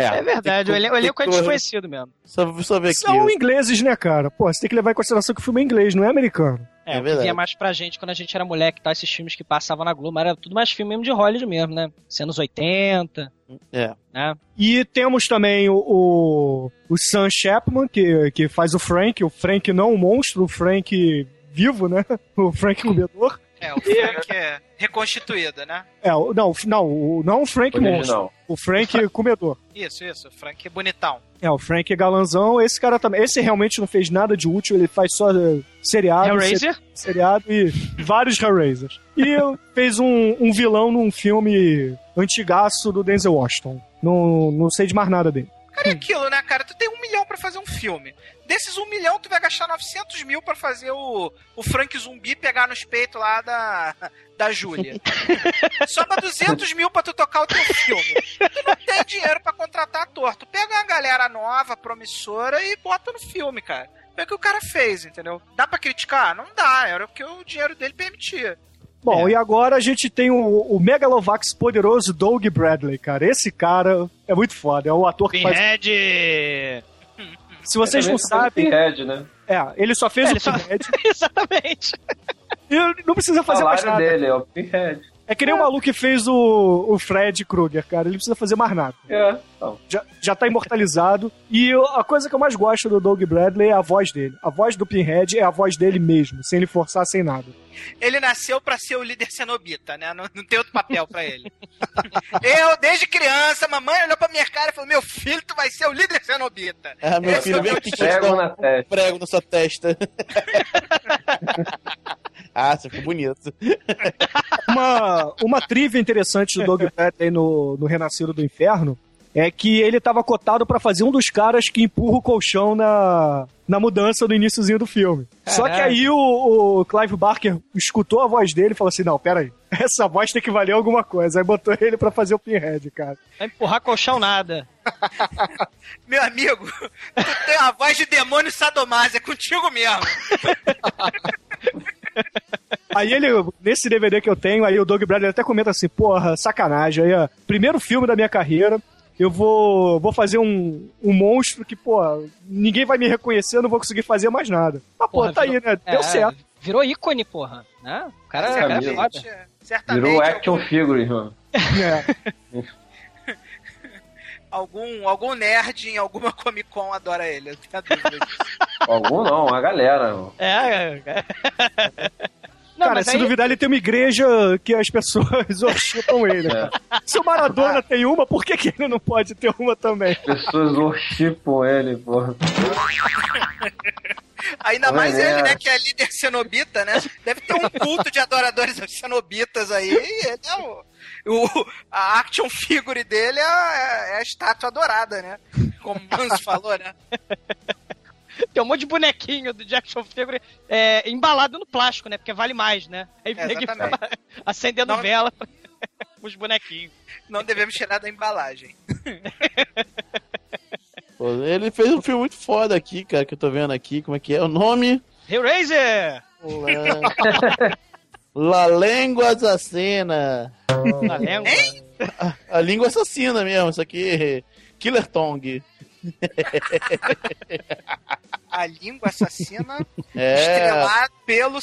É verdade, o tem o elenco é desconhecido mesmo. Só, só ver aqui. São ingleses, né, cara? Pô, você tem que levar em consideração que o filme é inglês, não é americano. É, É verdade. vinha mais pra gente quando a gente era moleque, tá? Esses filmes que passavam na Globo, era tudo mais filme mesmo de Hollywood mesmo, né? Anos 80, É. né? E temos também o, o, o Sam Chapman, que, que faz o Frank, o Frank não o monstro, o Frank vivo, né? O Frank comedor. É, o Frank é reconstituído, né? É, o- não, o- não, o- não o Frank monstro, Original. o Frank comedor. Isso, isso. O Frank bonitão. É, o Frank galanzão, esse cara também. Esse realmente não fez nada de útil, ele faz só eh, seriado, Hellraiser? se- seriado e vários Hellraisers. E fez um, um vilão num filme antigaço do Denzel Washington. Não, não sei de mais nada dele. É aquilo, né, cara? Tu tem um milhão pra fazer um filme. Desses um milhão, tu vai gastar 900 mil pra fazer o, o Frank zumbi pegar nos peitos lá da, da Júlia. Sobra 200 mil pra tu tocar o teu filme. Tu não tem dinheiro pra contratar ator. Tu pega uma galera nova, promissora e bota no filme, cara. Foi o que o cara fez, entendeu? Dá pra criticar? Não dá. Era o que o dinheiro dele permitia. Bom, e agora a gente tem o, o Megalovax poderoso Doug Bradley, cara. Esse cara é muito foda, é o ator que faz... Pinhead! Se vocês não sabem, Pinhead, né? é, ele só fez É, o só- Pinhead Exatamente. e não precisa O fazer mais nada. dele é o Pinhead. É que nem o maluco que fez o, o Fred Krueger, cara. Ele precisa fazer mais nada. É, então. Já, já tá imortalizado. E eu- a coisa que eu mais gosto do Doug Bradley é a voz dele. A voz do Pinhead é a voz dele mesmo, sem ele forçar, sem nada. Ele nasceu pra ser o líder cenobita, né? Não, não tem outro papel pra ele. Eu, desde criança, mamãe olhou pra minha cara e falou: Meu filho, tu vai ser o líder cenobita. Ah, meu Esse filho, é o vem que Prego na um testa. prego na sua testa. ah, você ficou bonito. Uma, uma trivia interessante do Doug Bradley no, no Renascido do Inferno é que ele tava cotado pra fazer um dos caras que empurra o colchão na, na mudança do iníciozinho do filme. Só que aí o, o Clive Barker escutou a voz dele e falou assim: Não, pera aí, essa voz tem que valer alguma coisa. Aí botou ele pra fazer o Pinhead, cara. Vai empurrar colchão nada. Meu amigo, tu tem uma voz de demônio sadomaso, é contigo mesmo. Aí ele, nesse DVD que eu tenho, aí o Doug Bradley até comenta assim, porra, sacanagem, aí, ó, primeiro filme da minha carreira, eu vou, vou fazer um, um monstro que, pô, ninguém vai me reconhecer, eu não vou conseguir fazer mais nada. Mas, pô, Porra, tá aí, né? Deu É, certo. Virou ícone, porra. Né? O cara, É, cara é foda. Certamente, Virou action algum, figure, irmão. É. algum, algum nerd em alguma Comic Con adora ele, eu tenho a dúvida disso. Algum não, a galera. É, é. é. Não, Cara, se aí- duvidar, ele tem uma igreja que as pessoas worshipam ele. É. Se o Maradona tem uma, por que, que ele não pode ter uma também? Pessoas worshipam ele, porra. Ainda mais É. ele, né, que é líder cenobita, né? Deve ter um culto de adoradores cenobitas aí, ele é o... o- a action figure dele é a, é a estátua adorada, né? Como o Manso falou, né? Tem um monte de bonequinho do Jackson Figure é, embalado no plástico, né? Porque vale mais, né? Aí É, exatamente. fica acendendo Não- vela os bonequinhos. Não devemos tirar da embalagem. Pô, ele fez um filme muito foda aqui, cara, que eu tô vendo aqui. Como é que é o nome? Hellraiser! La, La Língua Assassina. Na língua. A língua assassina mesmo, isso aqui. Killer Tongue. A língua assassina É. estrelada pelo,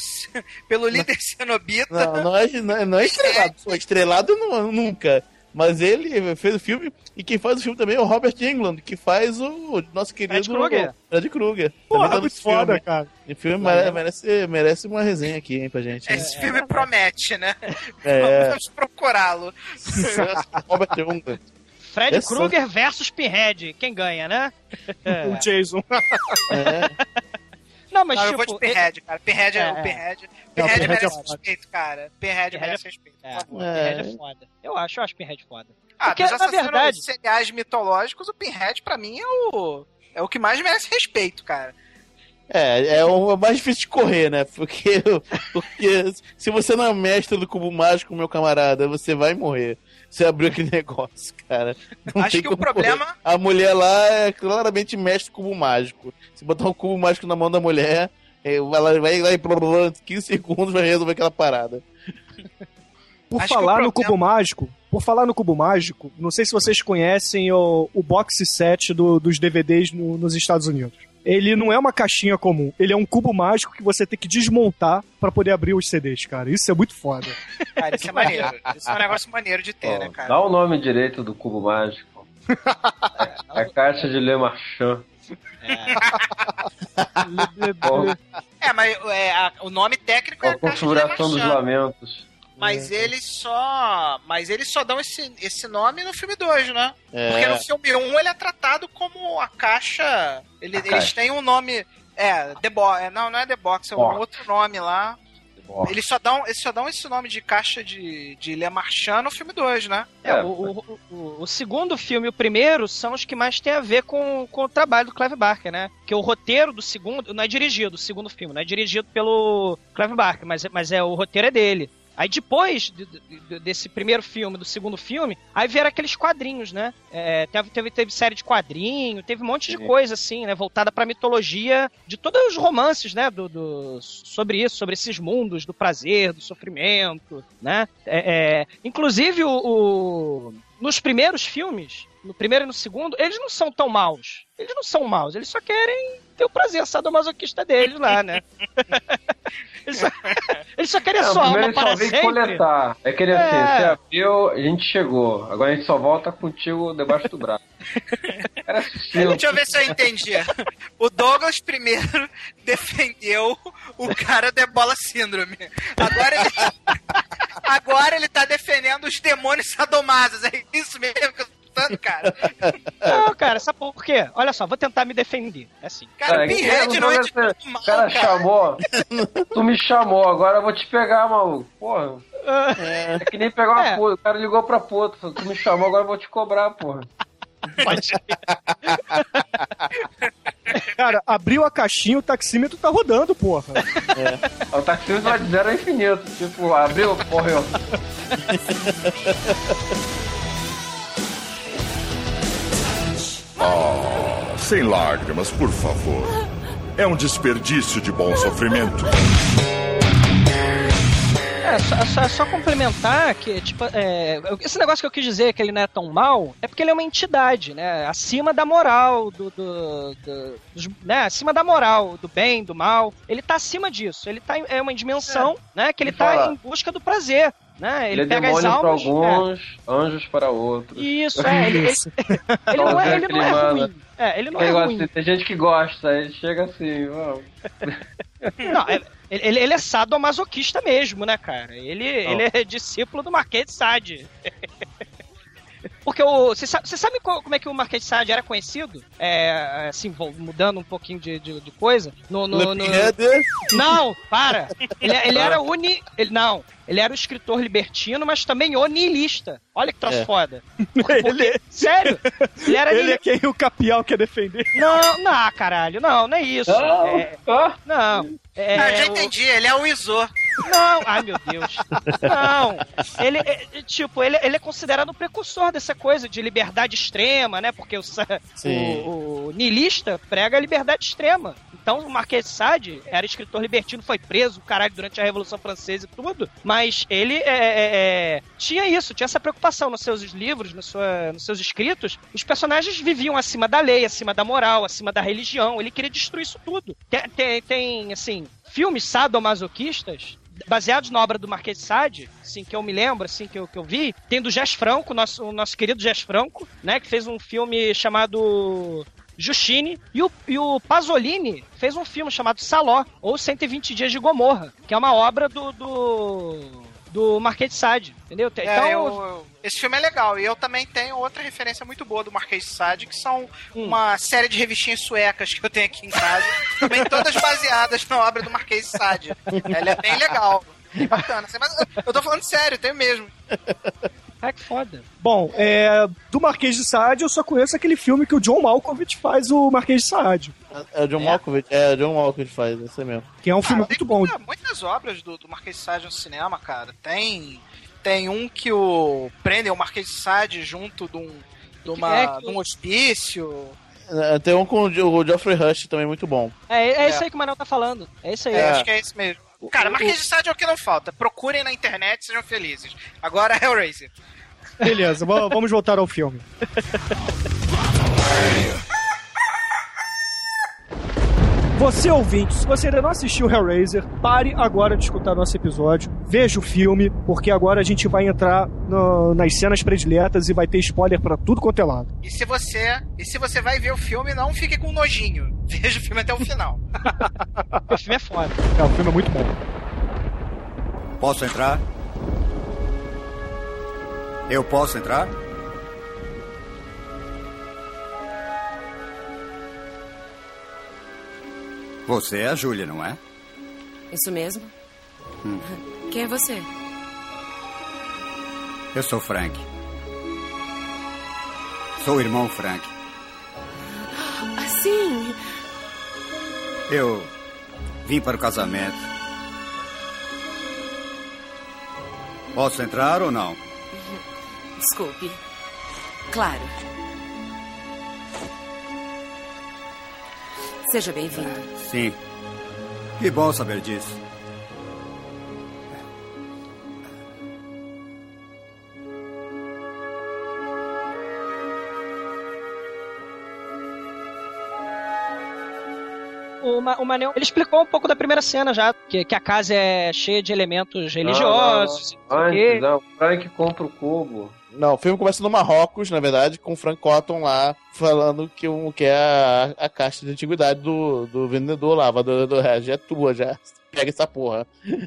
pelo líder cenobita. Não, não é, não é, não é estrelado. Pô, estrelado nu- nunca. Mas ele fez o filme. E quem faz o filme também é o Robert Englund, que faz o nosso querido Krueger. Fred Krueger. Porra, tá muito nesse filme. foda, cara. E o filme mere- merece, merece uma resenha aqui, hein, pra gente. Esse filme promete, né? É. Vamos procurá-lo. Robert Englund. Fred É Krueger versus Pinhead. Quem ganha, né? O Jason. Não, mas eu tipo. vou de Pinhead, cara. Pinhead é, É, o é. Pinhead. Não, Pinhead merece é respeito, cara. Pinhead Pinhead merece é- respeito, por É, favor. Pinhead É. é foda. Eu acho, eu acho Pinhead foda. Ah, Porque, dos na assassinos verdade- seriais mitológicos, o Pinhead, pra mim, é o... É o que mais merece respeito, cara. É, é o mais difícil de correr, né? Porque, porque se você não é mestre do cubo mágico, meu camarada, você vai morrer. Você abriu aquele negócio, cara. Não Acho que o problema- correr. A mulher lá é claramente mestre do cubo mágico. Se botar um cubo mágico na mão da mulher, é, ela vai lá em 15 segundos vai resolver aquela parada. Por Acho falar o no problema- Cubo Mágico, por falar no Cubo Mágico, não sei se vocês conhecem o, o box set do- dos DVDs no- nos Estados Unidos. Ele não é uma caixinha comum, ele é um cubo mágico que você tem que desmontar pra poder abrir os CDs, cara. Isso é muito foda. Cara, isso é maneiro. Isso é um negócio maneiro de ter, Ó, né, cara? Dá o nome direito do cubo mágico. É a caixa de Le Marchand. Ó, É, mas é, a- o nome técnico é a a caixa de configuração dos lamentos. Mas eles só. Mas eles só dão esse, esse nome no filme 2, né? Porque É, no filme 1 um, ele é tratado como a caixa. Ele- A eles caixa. têm um nome. É, The Box. É, não, não é The Box, é um Box. outro nome lá. Eles só dão, eles só dão esse nome de caixa de, de Le Marchand no filme 2, né? É, É, o, o, o- o segundo filme e o primeiro são os que mais têm a ver com, com o trabalho do Clive Barker, né? Porque o roteiro do segundo não é dirigido, o segundo filme, não é dirigido pelo Clive Barker, mas, é- mas é, o roteiro é dele. Aí depois de- de- desse primeiro filme, do segundo filme, aí vieram aqueles quadrinhos, né? É, teve, teve, teve série de quadrinho, teve um monte de Sim. coisa assim, né? Voltada pra mitologia de todos os romances, né? Do, do- sobre isso, sobre esses mundos do prazer, do sofrimento, né? É, é, inclusive, o, o- nos primeiros filmes, no primeiro e no segundo, eles não são tão maus. Eles não são maus, eles só querem ter o prazer sadomasoquista deles lá, né? eles, só, eles só querem a É, sua alma primeiro ele só para vem sempre. coletar. É assim, É. você abriu, a gente chegou. Agora a gente só volta contigo debaixo do braço. Era. Deixa eu ver se eu entendi. O Douglas primeiro defendeu o cara do Ebola Síndrome. Agora ele, agora ele tá defendendo os demônios sadomasos. É isso mesmo que eu falando, cara? Não, cara, sabe por quê? Olha só, vou tentar me defender. É assim. Cara, Cara, o Pinhead não é de mal, O cara cara. chamou. tu me chamou, agora eu vou te pegar, maluco. Porra. É que nem pegar uma É. puta. O cara ligou pra puta. falou, Tu me chamou, agora eu vou te cobrar, porra. Pode Cara, abriu a caixinha, o taxímetro tá rodando, porra. O taxista vai de zero a infinito. Tipo, abriu, morreu. Sem lágrimas, por favor. É um desperdício de bom sofrimento. É, só, só, só complementar que, tipo, é, esse negócio que eu quis dizer que ele não é tão mal é porque ele é uma entidade, né? Acima da moral, do. do, do- dos- né? Acima da moral, do bem, do mal. Ele tá acima disso. Ele tá em é uma dimensão, né? Que ele E tá fala- em busca do prazer. Né? Ele, é pega as demônio para almas. alguns, anjos para outros. é. Isso, é. Ele, ele, Isso. ele não é, ele não é ruim. É, ele não é ruim. de- tem gente que gosta, aí chega assim, ó. Não, ele, ele, ele é sadomasoquista mesmo, né, cara? Ele, ele é discípulo do Marquês de Sade. Porque o. Você sabe, você sabe como é que o Marquês de Sade era conhecido? É, assim, mudando um pouquinho de, de, de coisa. No, no, no- Não, para! Ele, ele era uni. Ele, não, ele era o escritor libertino, mas também onilista. Olha que troço É. foda. Ele, Sério? Ele era ele é quem o Capial quer defender. Não, não, caralho, não, não é isso. Não, É, ah, não. É, Ah, eu já o- entendi, ele é o Iso. Não, ai meu Deus. Não. Ele é, é, tipo, ele, ele é considerado o precursor dessa coisa de liberdade extrema, né? Porque o, o, o niilista prega a liberdade extrema. Então o Marquês de Sade era escritor libertino, foi preso, caralho, durante a Revolução Francesa e tudo. Mas ele é, é, é, tinha isso, tinha essa preocupação nos seus livros, na sua, nos seus escritos. Os personagens viviam acima da lei, acima da moral, acima da religião. Ele queria destruir isso tudo. Tem, tem, tem, assim, filmes sadomasoquistas baseados na obra do Marquês de Sade, assim, que eu me lembro, assim, que eu, que eu vi, tem do Jess Franco, nosso, o nosso querido Jess Franco, né, que fez um filme chamado Justine, e o, e o Pasolini fez um filme chamado Saló, ou 120 Dias de Gomorra, que é uma obra do, do, do Marquês de Sade, entendeu? É, Então, eu- eu- esse filme é legal. E eu também tenho outra referência muito boa do Marquês de Sade, que são Hum. uma série de revistinhas suecas que eu tenho aqui em casa. também todas baseadas na obra do Marquês de Sade. Ela é bem legal. Bem bacana. Mas eu- eu tô falando sério, tenho mesmo. Ah, que foda. Bom, é, do Marquês de Sade eu só conheço aquele filme que o John Malkovich faz o Marquês de Sade, É o John Malkovich, é o John Malkovich faz, esse mesmo. que é um filme Ah, tem muito bom. muita- muitas obras do, do Marquês de Sade no cinema, cara. Tem, tem um que o prendem o Marquês de Sade junto de um, de uma, É que- de um hospício. É, Tem um com o Geoffrey Rush também muito bom. É, é, É. isso aí que o Manel tá falando. É isso aí. É, É. acho que é esse mesmo. Cara, Marquês de Sade é o que não falta. Procurem na internet, sejam felizes. Agora, Hellraiser. Beleza, va- vamos voltar ao filme. Você ouvinte, se você ainda não assistiu Hellraiser, pare agora de escutar nosso episódio, veja o filme, porque agora a gente vai entrar no- nas cenas prediletas e vai ter spoiler pra tudo quanto é lado. E se você, e se você vai ver o filme, não fique com nojinho. Veja o filme até o final. O filme é foda. É, o filme é muito bom. Posso entrar? Eu posso entrar? Você é a Júlia, não é? Isso mesmo? Hum. Quem é você? Eu sou Frank. Sou o irmão Frank. Assim. Eu vim para o casamento. Posso entrar ou não? Desculpe. Claro. Seja bem-vindo. Sim. Que bom saber disso. O, Ma- o Manel, ele explicou um pouco da primeira cena já, que, que a casa é cheia de elementos religiosos. não sei o quê. Antes, não, o Frank compra o cubo. Não, o filme começa no Marrocos, na verdade, com o Frank Cotton lá falando que, um, que é a, a caixa de antiguidade do, do vendedor lá, do, do, já é tua, já. Pega essa porra.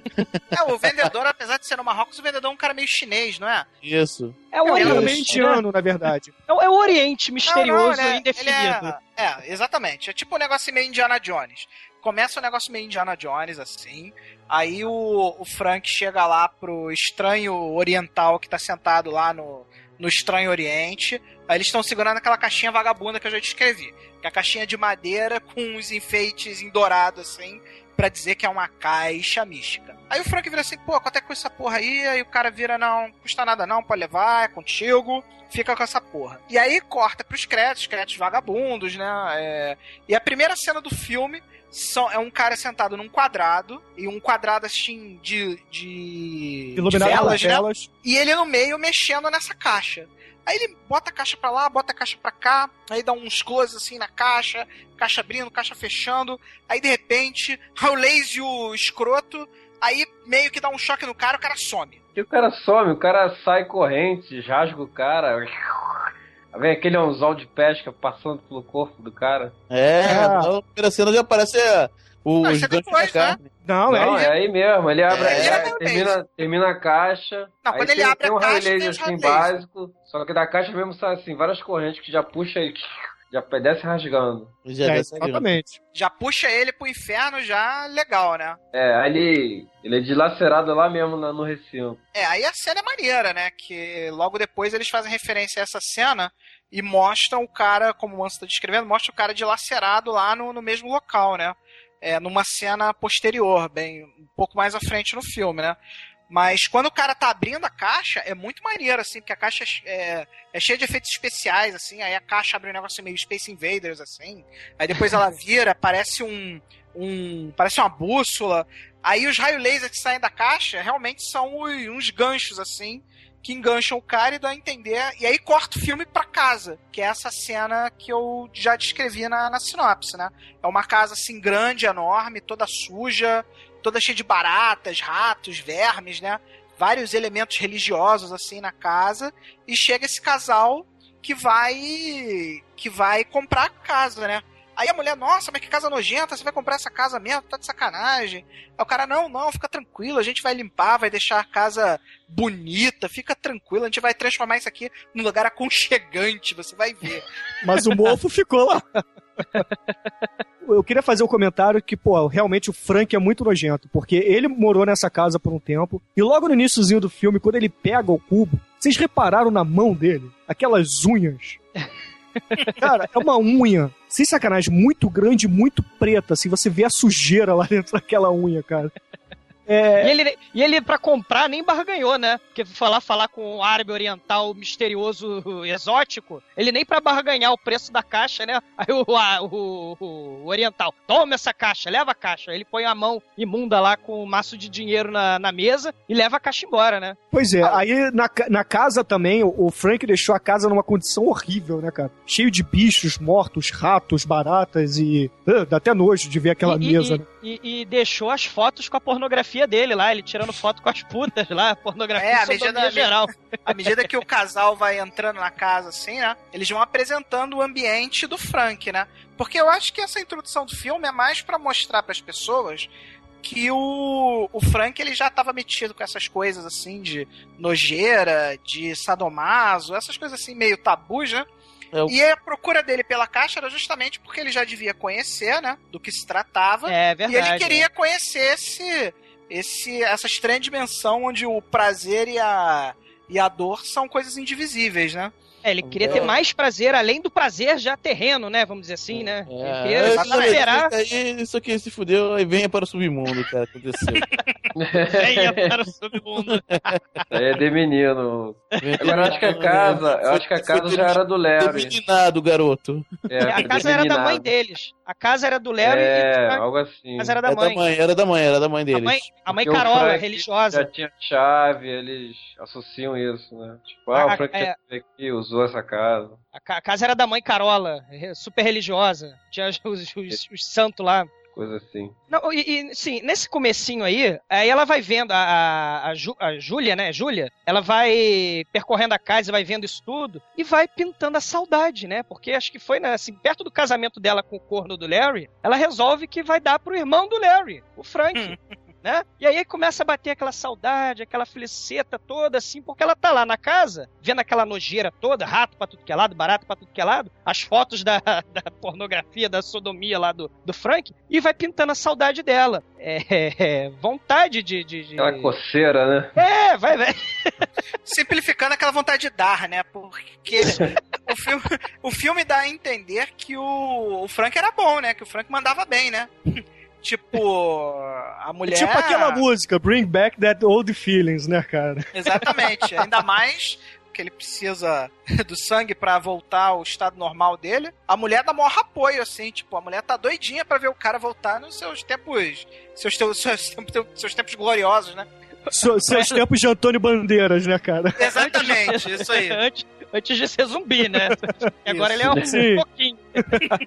É, o vendedor, apesar de ser no Marrocos, o vendedor é um cara meio chinês, não é? Isso. É o É um Oriente. indiano, na verdade. É o, é o Oriente misterioso Não, não, e ele é- indefinido. é, é, exatamente. É tipo um negócio meio Indiana Jones. Começa um negócio meio Indiana Jones, assim. Aí o, o Frank chega lá pro estranho oriental que tá sentado lá no, no estranho oriente. Aí eles estão segurando aquela caixinha vagabunda que eu já descrevi. Que é a caixinha de madeira com uns enfeites em dourado, assim, pra dizer que é uma caixa mística. Aí o Frank vira assim, pô, quanto é que custa essa porra aí? Aí o cara vira, não, custa nada não, pode levar, é contigo. Fica com essa porra. E aí corta pros créditos, créditos vagabundos, né? É, E a primeira cena do filme são, é um cara sentado num quadrado, e um quadrado assim de. de, de Iluminado velas, por né? velas. E ele no meio mexendo nessa caixa. Aí ele bota a caixa pra lá, bota a caixa pra cá, aí dá uns closes assim na caixa, caixa abrindo, caixa fechando. Aí de repente, o laser o escroto, aí meio que dá um choque no cara, o cara some. E o cara some, o cara sai corrente, rasga o cara. Vem aquele anzol de pesca passando pelo corpo do cara. É, Ah. na primeira cena já aparece é, o- Não, é depois, carne. Não, Não, é, é aí mesmo. Ele abre, É, ele é mesmo. termina, termina a caixa. Não, aí quando ele tem, abre tem a um caixa, tem laser os assim básico. Só que da caixa mesmo sai assim, várias correntes que já puxa e já desce rasgando. Já é, desce exatamente. Já puxa ele pro inferno, já legal, né? É, aí ele, ele é dilacerado lá mesmo na- no recinto. É, aí a cena é maneira, né? Que logo depois eles fazem referência a essa cena e mostram o cara, como o Manso tá descrevendo, mostra o cara dilacerado lá no, no mesmo local, né? É, numa cena posterior, bem, um pouco mais à frente no filme, né? Mas quando o cara tá abrindo a caixa, é muito maneiro, assim, porque a caixa é, é cheia de efeitos especiais, assim, aí a caixa abre um negócio meio Space Invaders, assim, aí depois ela vira, parece um. um parece uma bússola. Aí os raios laser que saem da caixa realmente são uns ganchos, assim, que engancham o cara e dá a entender. E aí corta o filme pra casa, que é essa cena que eu já descrevi na, na sinopse, né? É uma casa assim grande, enorme, toda suja, toda cheia de baratas, ratos, vermes, né? Vários elementos religiosos assim na casa. E chega esse casal que vai que vai comprar a casa, né? Aí a mulher, nossa, mas que casa nojenta, você vai comprar essa casa mesmo? Tá de sacanagem. Aí o cara, não, não, fica tranquilo, a gente vai limpar, vai deixar a casa bonita, fica tranquilo, a gente vai transformar isso aqui num lugar aconchegante, você vai ver. Mas o mofo ficou lá. Eu queria fazer um comentário que, pô, realmente o Frank é muito nojento, porque ele morou nessa casa por um tempo, e logo no iníciozinho do filme, quando ele pega o cubo, vocês repararam na mão dele? Aquelas unhas. Cara, é uma unha, sem sacanagem, muito grande, muito preta, assim, você vê a sujeira lá dentro daquela unha, cara. É... E ele, e ele, pra comprar, nem barganhou, né? Porque falar, falar com um árabe oriental misterioso, exótico, ele nem pra barganhar o preço da caixa, né? Aí o, a, o, o, oriental, toma essa caixa, leva a caixa. Ele põe a mão imunda lá com um maço de dinheiro na, na mesa e leva a caixa embora, né? Pois é, aí na, na casa também, o Frank deixou a casa numa condição horrível, né, cara? Cheio de bichos mortos, ratos, baratas e. Uh, dá até nojo de ver aquela e, mesa, e, né? E, e, deixou as fotos com a pornografia dele lá, ele tirando foto com as putas lá, pornografia é, à medida, geral. À medida que o casal vai entrando na casa, assim, né? Eles vão apresentando o ambiente do Frank, né? Porque eu acho que essa introdução do filme é mais para mostrar para as pessoas que o, o Frank ele já estava metido com essas coisas assim de nojeira, de sadomaso, essas coisas assim meio tabus, né? Eu... E a procura dele pela caixa era justamente porque ele já devia conhecer, né? Do que se tratava. É verdade. E ele queria é. conhecer esse, esse, essa estranha dimensão onde o prazer e a, e a dor são coisas indivisíveis, né? É, ele queria é. ter mais prazer, além do prazer já terreno, né? Vamos dizer assim, né? É. Ele queria superar... Aí, isso aqui se fudeu e venha para o submundo, cara, aconteceu. venha para o submundo. é de menino. Agora, eu acho que a casa, eu acho que a casa já era do Larry. Deminado, garoto. É, a casa era da mãe deles. A casa era do Larry é, e algo assim. A casa era da mãe. Era da mãe, era da mãe, era da mãe deles. A mãe, a mãe Carola, religiosa. Já tinha chave, eles associam isso, né? Tipo, ah, o Frank é... aqui usou essa casa. A casa era da mãe Carola, super religiosa. Tinha os, os, os, os santos lá coisa assim. Não, e, e, sim, nesse comecinho aí, aí ela vai vendo, a, a, a, Ju, a Júlia, né, Júlia, ela vai percorrendo a casa, vai vendo isso tudo, e vai pintando a saudade, né, porque acho que foi, né, assim, perto do casamento dela com o corno do Larry, ela resolve que vai dar pro irmão do Larry, o Frank. Né? E aí começa a bater aquela saudade, aquela feliceta toda, assim, porque ela tá lá na casa, vendo aquela nojeira toda, rato pra tudo que é lado, barato pra tudo que é lado, as fotos da, da pornografia, da sodomia lá do, do Frank, e vai pintando a saudade dela. É, é vontade de, de, de... Aquela coceira, né? É, vai, vai. Simplificando aquela vontade de dar, né? Porque o, filme, o filme dá a entender que o, o Frank era bom, né? Que o Frank mandava bem, né? Tipo, a mulher. É tipo aquela música, Bring Back That Old Feelings, né, cara? Exatamente. Ainda mais que ele precisa do sangue para voltar ao estado normal dele. A mulher dá maior apoio, assim, tipo, a mulher tá doidinha para ver o cara voltar nos seus tempos. Seus, seus, seus, seus tempos gloriosos, né? seus tempos de Antônio Bandeiras, né, cara? Exatamente, isso aí. Antes, de ser zumbi, né? E agora ele é um, Sim. pouquinho.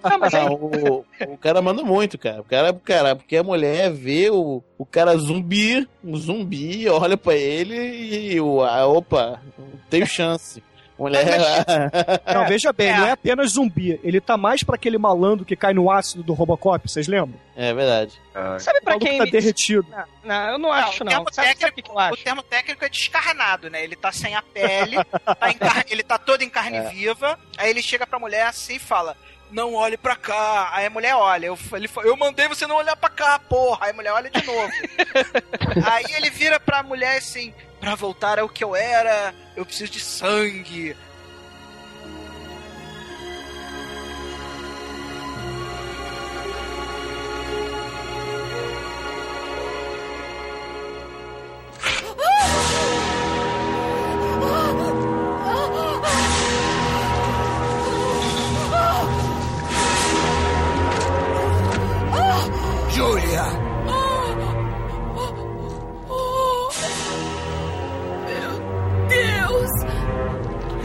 Não, mas aí... o, o cara manda muito, cara. O cara, cara, porque a mulher vê o, o cara zumbi, um zumbi, olha pra ele e o, a, opa, tenho chance. Mulher. Não, veja bem, é. não é apenas zumbi. Ele tá mais para aquele malandro que cai no ácido do Robocop, vocês lembram? É verdade. Ah. Sabe pra quem. tá derretido. Não, não, eu não acho, não. O, termo sabe, técnico, sabe o, o termo técnico é descarnado, né? Ele tá sem a pele, tá em carne, ele tá todo em carne é. viva. Aí ele chega pra mulher assim e fala: não olhe pra cá. Aí a mulher olha. Eu, ele, eu mandei você não olhar pra cá, porra. Aí a mulher olha de novo. aí ele vira pra mulher assim: pra voltar ao que eu era, eu preciso de sangue.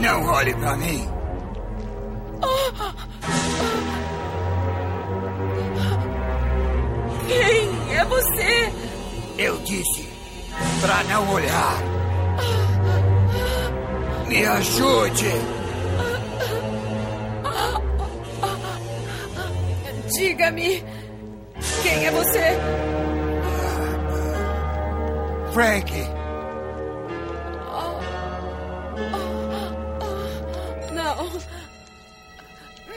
Não olhe pra mim! Quem é você? Eu disse pra não olhar. Me ajude! Diga-me. Quem é você? Frank. Não.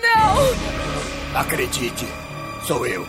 Não! Acredite, sou eu.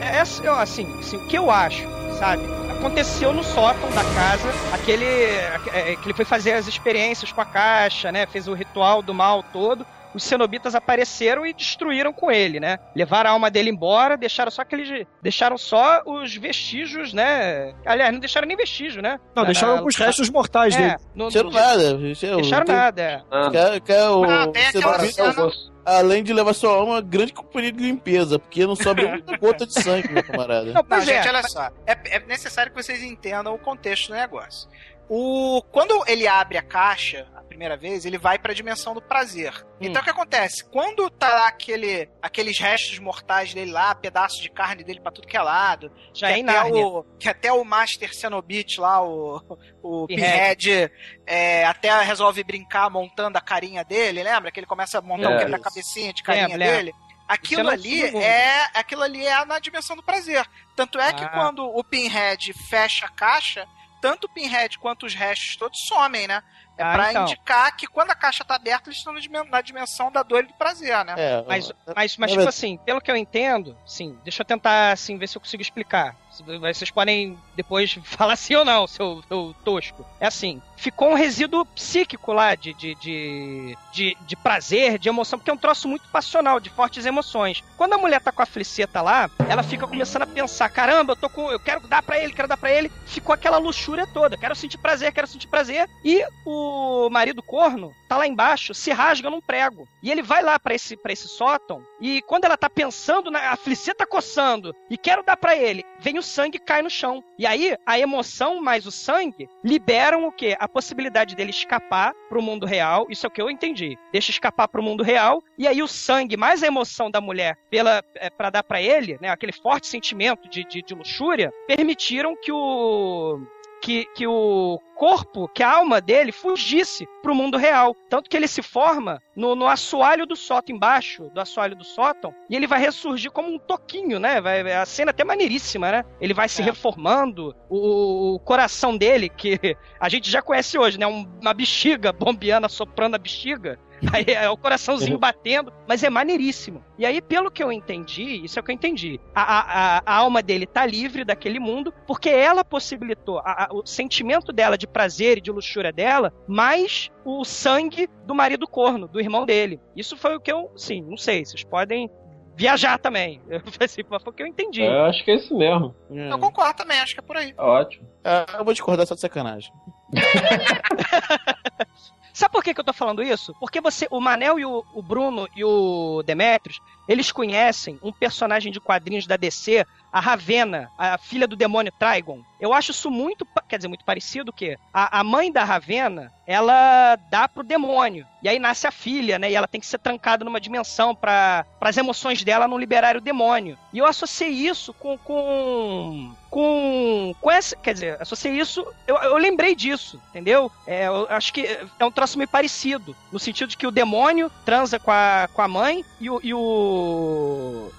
É, é, assim, assim, o que eu acho, sabe? Aconteceu no sótão da casa, aquele é, que ele foi fazer as experiências com a caixa, né? Fez o ritual do mal todo. Os cenobitas apareceram e destruíram com ele, né? Levaram a alma dele embora, deixaram só aqueles. Deixaram só os vestígios, né? Aliás, não deixaram nem vestígio, né? Não, deixaram alguns restos mortais é, dele. no- Deixaram nada. Deixaram nada, é. Ah, Quer, quer o, Ah, tem aquela cena- além de levar sua alma, grande companhia de limpeza, porque não sobra uma gota de sangue, meu camarada. Não, Não, pois é. gente, olha só. É, é necessário que vocês entendam o contexto do negócio. O, quando ele abre a caixa primeira vez, ele vai pra dimensão do prazer. Então o que acontece? Quando tá lá aquele, aqueles restos mortais dele lá, pedaço de carne dele pra tudo que é lado, Já que, é até Nárnia. o, que até o Master Cenobit lá, o, o Pinhead. É, até resolve brincar montando a carinha dele, lembra? Que ele começa a montar É, um quebra-cabecinha de carinha dele. Aquilo é ali é aquilo ali é na dimensão do prazer. Tanto é que Ah. quando o Pinhead fecha a caixa, tanto o Pinhead quanto os restos todos somem, né? É Ah, pra então. indicar que quando a caixa tá aberta, eles estão na dimen- na dimensão da dor e do prazer, né? É, Mas, mas, mas tipo assim, pelo que eu entendo, sim, deixa eu tentar assim, ver se eu consigo explicar. Vocês podem depois falar sim ou não, seu, seu tosco. É assim, ficou um resíduo psíquico lá de, de, de, de, de prazer, de emoção, porque é um troço muito passional, de fortes emoções. Quando a mulher tá com a fliceta lá, ela fica começando a pensar: caramba, eu tô com. Eu quero dar pra ele, quero dar pra ele. Ficou aquela luxúria toda. Quero sentir prazer, quero sentir prazer. E o marido corno tá lá embaixo, se rasga num prego. E ele vai lá pra esse, pra esse sótão. E quando ela tá pensando, na, a fliceta coçando, e quero dar pra ele, vem o sangue cai no chão. E aí, a emoção mais o sangue liberam o quê? A possibilidade dele escapar pro mundo real. Isso é o que eu entendi. Deixa escapar pro mundo real. E aí, o sangue mais a emoção da mulher pela é, para dar pra ele, né? Aquele forte sentimento de, de, de luxúria, permitiram que o que, que o corpo, que a alma dele fugisse pro mundo real. Tanto que ele se forma no, no assoalho do sótão, embaixo do assoalho do sótão, e ele vai ressurgir como um toquinho, né? Vai, a cena é até maneiríssima, né? Ele vai se É. reformando, o, o coração dele, que a gente já conhece hoje, né? Um- uma bexiga bombeando, soprando a bexiga. Aí é o coraçãozinho batendo, mas é maneiríssimo. E aí, pelo que eu entendi, isso é o que eu entendi. A, a, a- alma dele tá livre daquele mundo, porque ela possibilitou a- a- o sentimento dela de prazer e de luxúria dela, mais o sangue do marido corno, do irmão dele. Isso foi o que eu, sim, não sei, vocês podem viajar também. Eu assim, mas foi o que eu entendi. Eu acho que é isso mesmo. é. Eu concordo também, acho que é por aí. Ótimo. Ah, eu vou discordar só de sacanagem. Sabe por que, que eu tô falando isso? Porque você, o Manel e o, o Bruno e o Demetrius, eles conhecem um personagem de quadrinhos da DC, a Ravena, a filha do demônio Trigon. Eu acho isso muito, quer dizer, muito parecido que a, a mãe da Ravena, ela dá pro demônio. E aí nasce a filha, né? E ela tem que ser trancada numa dimensão para as emoções dela não liberarem o demônio. E eu associei isso com com com, com essa, quer dizer, associei isso, eu, eu lembrei disso, entendeu? É, eu acho que é um troço meio parecido, no sentido de que o demônio transa com a, com a mãe e o, e o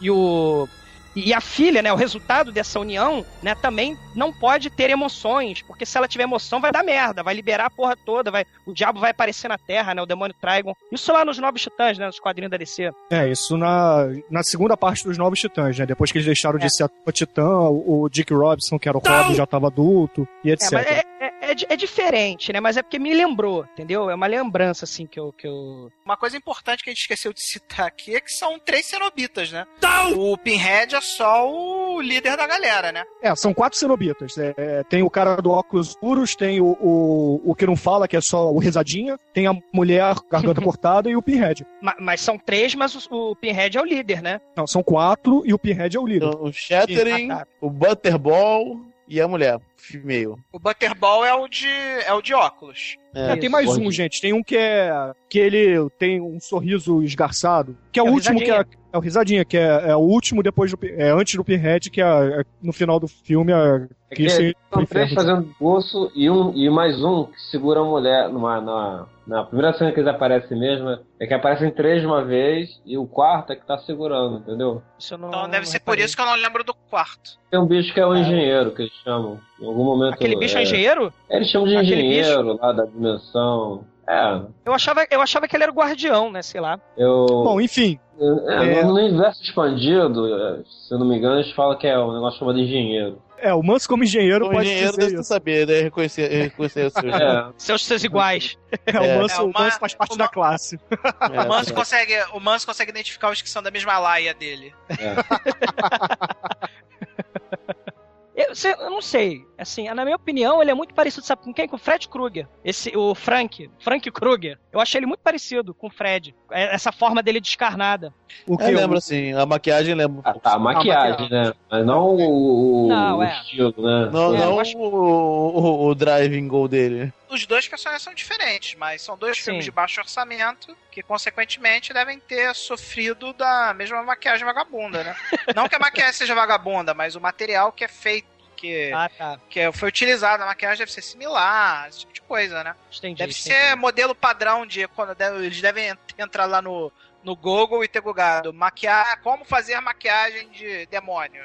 e o e a filha, né, o resultado dessa união, né, também não pode ter emoções, porque se ela tiver emoção vai dar merda, vai liberar a porra toda, vai, o diabo vai aparecer na Terra, né, o demônio Trigon. Isso lá nos Novos Titãs, né, nos quadrinhos da DC. É, isso na, na segunda parte dos Novos Titãs, né? Depois que eles deixaram É. de ser a Titã, o, Dick Robinson, que era o Robin, já tava adulto, e etc. É, é, é, di- diferente, né, mas é porque me lembrou, entendeu? É uma lembrança, assim, que eu... Que eu... Uma coisa importante que a gente esqueceu de citar aqui é que são três cenobitas, né? O Pinhead é só o líder da galera, né? É, são quatro cenobitas. É, é, tem o cara do óculos escuros, tem o, o, o que não fala, que é só o risadinha, tem a mulher garganta cortada e o Pinhead. Ma- Mas são três, mas o, o Pinhead é o líder, né? Não, são quatro e o Pinhead é o líder. Então, o Shattering, Ah, tá. o Butterball e a mulher. female. O Butterball é o de, é o de óculos. É, tem mais um, gente. Tem um que é. que ele tem um sorriso esgarçado. Que é, É o o último, que é. Risadinha. É o risadinha, que é, é o último depois do. É antes do Pinhead, que é, é no final do filme. É, É que que esse- são o três fazendo bolso e, um, e mais um que segura a mulher numa, na, na primeira cena que eles aparecem mesmo. É que aparecem três de uma vez e o quarto é que tá segurando, entendeu? Não, Então deve não ser por isso que eu não lembro do quarto. Tem um bicho que é o engenheiro, que eles chamam. Em algum momento. Aquele bicho é engenheiro? Eles chamam de Aquele engenheiro lá da dimensão. É, Eu achava, eu achava que ele era o guardião, né? Sei lá. eu. Bom, enfim. É, É. No universo expandido, é, se eu não me engano, eles falam que é um negócio chamado engenheiro. É, o Manso como engenheiro O pode engenheiro dizer deve isso. saber, né? Reconhecer, reconhecer os seus. É, Seus, seus iguais. É, É. o Manso, É, o Manso Ma- faz parte o da classe. É, O Manso, é. consegue, o Manso consegue identificar os que são da mesma laia dele. é. Eu, eu não sei. Assim, na minha opinião, ele é muito parecido, sabe com quem? Com o Fred Krueger. Esse, o Frank. Frank Krueger. Eu achei ele muito parecido com o Fred. É- Essa forma dele descarnada. O que Eu lembro assim, a maquiagem lembra. Ah, tá, a maquiagem, né? Mas não o, o- Não, o é. estilo, né? Não, É, não acho- o, o, o driving goal dele. Os dois personagens são diferentes, mas são dois Sim. filmes de baixo orçamento que, consequentemente, devem ter sofrido da mesma maquiagem vagabunda, né? Não que a maquiagem seja vagabunda, mas o material que é feito, que, Ah, tá. que foi utilizado na maquiagem deve ser similar, esse tipo de coisa, né? Entendi. Deve entendi. ser modelo padrão de quando eles devem ent- entrar lá no, no Google e ter googado maquiar, como fazer maquiagem de demônio.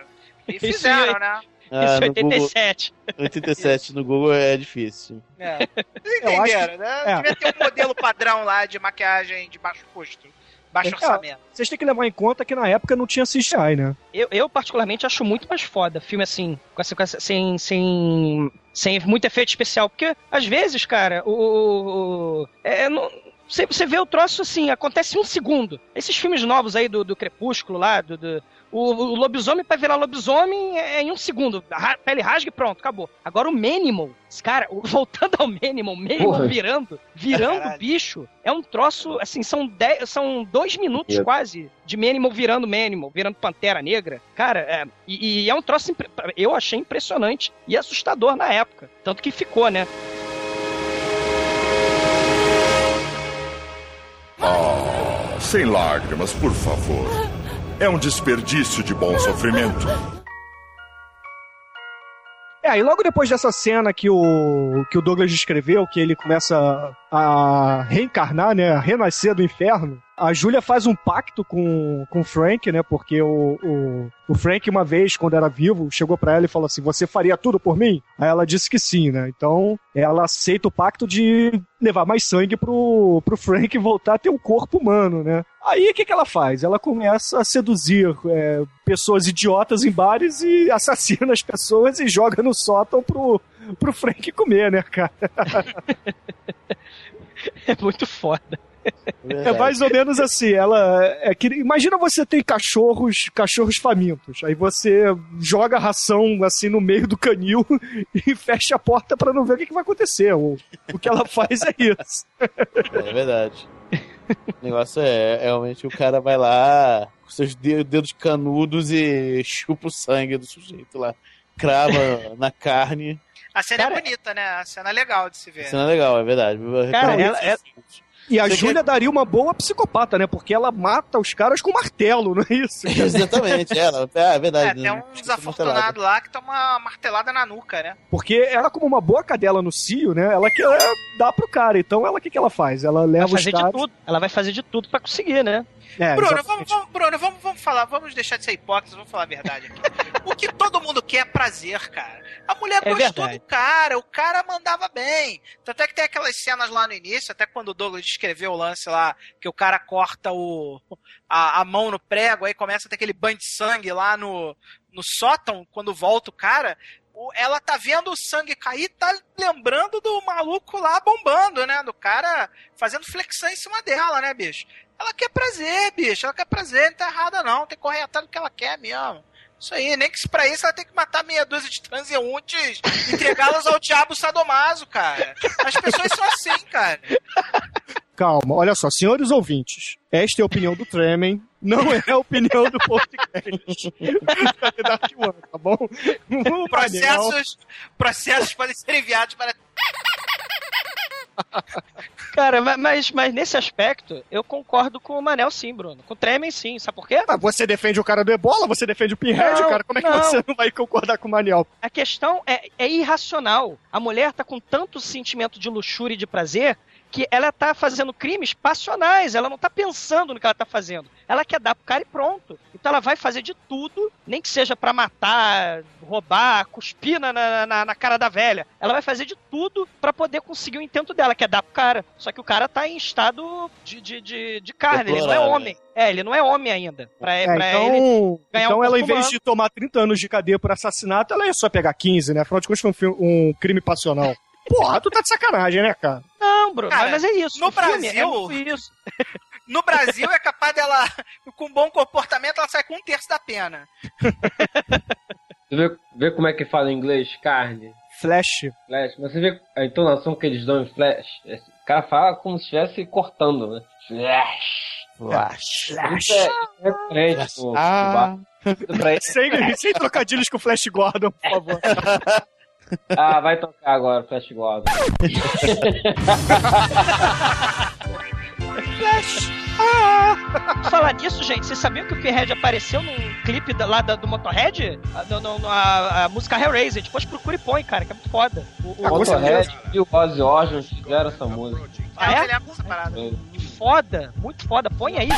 E fizeram, né? Ah, Isso, no Google, 87. 87 no Google é difícil. É. Vocês Eu acho entenderam, né? é. Devia ter um modelo padrão lá de maquiagem de baixo custo, baixo É, orçamento. Vocês têm que levar em conta que na época não tinha CGI, né? Eu, eu, particularmente, acho muito mais foda filme assim, com essa, com essa- sem, sem, sem muito efeito especial. Porque, às vezes, cara, o. o- o- é, não- você, você vê o troço assim, acontece em um segundo. Esses filmes novos aí do, do Crepúsculo lá, do, do- o, o lobisomem pra virar lobisomem é em um segundo. A pele rasga e pronto, acabou. Agora o Manimal, cara, voltando ao Manimal, Manimal Porra. virando, virando o Caralho. bicho, é um troço, assim, são, dez, são dois minutos É. quase de Manimal virando Manimal, virando Pantera Negra. Cara, é, e, e é um troço, impre- eu achei impressionante e assustador na época. Tanto que ficou, né? Sem lágrimas, por favor. É um desperdício de bom sofrimento. É, e logo depois dessa cena que o, que o Douglas descreveu, que ele começa a reencarnar, né, a renascer do inferno, a Júlia faz um pacto com, com o Frank, né, porque o, o, o Frank, uma vez, quando era vivo, chegou pra ela e falou assim, você faria tudo por mim? Aí ela disse que sim, né, então ela aceita o pacto de levar mais sangue pro, pro Frank voltar a ter um corpo humano, né. Aí o que, que ela faz? Ela começa a seduzir é, pessoas idiotas em bares e assassina as pessoas e joga no sótão pro, pro Frank comer, né, cara? É muito foda. É mais ou menos assim, ela é que imagina você tem cachorros, cachorros famintos. Aí você joga a ração assim no meio do canil e fecha a porta pra não ver o que, que vai acontecer. O, o que ela faz é isso. É verdade. O negócio é, realmente o cara vai lá com seus de- dedos canudos e chupa o sangue do sujeito lá. Crava na carne. A cena Cara, é bonita, né? A cena é legal de se ver. Cena legal, é verdade. Cara, ela- ela-. E a Você Júlia daria uma boa psicopata, né? Porque ela mata os caras com martelo, não é isso? Exatamente, ela. É, é É, verdade. tem né? um Esqueci desafortunado lá que toma uma martelada na nuca, né? Porque ela, como uma boa cadela no cio, né? Ela quer dar pro cara. Então, ela o que, que ela faz? Ela Vai leva os fazer de caras. tudo. Ela vai fazer de tudo pra conseguir, né? É, Bruno, vamos, vamos- Bruno vamos, vamos falar, vamos deixar de ser hipócritas, vamos falar a verdade aqui. o que todo mundo quer é prazer, cara. A mulher É gostou verdade. do cara, o cara mandava bem. Tanto é que tem aquelas cenas lá no início, até quando o Douglas descreveu o lance lá, que o cara corta o, a, a mão no prego, aí começa a ter aquele banho de sangue lá no, no sótão, quando volta o cara. Ela tá vendo o sangue cair, tá lembrando do maluco lá bombando, né? Do cara fazendo flexão em cima dela, né, bicho? Ela quer prazer, bicho. Ela quer prazer, não tá errada não. Tem que correr atrás do que ela quer mesmo. Isso aí, nem que pra isso ela tem que matar meia dúzia de transeuntes e entregá-las ao diabo sadomaso, cara. As pessoas são assim, cara. Calma. Olha só, senhores ouvintes, esta é a opinião do Tremen, não é a opinião do podcast. Dark One, tá bom? O Manel- Processos, processos podem ser enviados para. Cara, ma- mas, mas nesse aspecto, eu concordo com o Manel sim, Bruno. Com o Tremen sim. Sabe por quê? Mas você defende o cara do Ebola, você defende o Pinhead, Não, cara. Como é que não. você não vai concordar com o Maniel? A questão é, é irracional. A mulher tá com tanto sentimento de luxúria e de prazer que ela tá fazendo crimes passionais. Ela não tá pensando no que ela tá fazendo. Ela quer dar pro cara e pronto. Então ela vai fazer de tudo, nem que seja pra matar, roubar, cuspir na, na, na- cara da velha. Ela vai fazer de tudo pra poder conseguir o intento dela, que é dar pro cara. Só que o cara tá em estado de, de, de, de carne, ele não é Deplorável. homem. É, ele não é homem ainda. Pra, É, pra ele então, ganhar então um ela, em vez de tomar 30 anos de cadeia por assassinato, ela ia só pegar 15, né? Afinal de contas, foi um, um crime passional. Porra, tu tá de sacanagem, né, cara? Não, Bruno, Cara, mas é isso. no o Brasil- é muito isso. No Brasil é capaz dela, com bom comportamento, ela sai com um terço da pena. Você vê, vê como é que fala em inglês carne? Flash. Flash. Mas você vê a entonação que eles dão em flash. Esse cara fala como se estivesse cortando, né? Flash. Flash. Isso é, é pro- pro Ah. ele- Sem, sem trocadilhos com o Flash Gordon, por favor. Ah, vai tocar agora, Flash Gordon. Flash. Ah! Falar nisso, gente, vocês sabiam que o Pinhead apareceu num clipe da- lá da- do Motorhead? A, no- no- a- a música Hellraiser. Depois procura e põe, cara, que é muito foda. O, o- O Motorhead e o Ozzy Osbourne fizeram essa música. Ah, é? Parada. Foda, muito foda. Põe aí.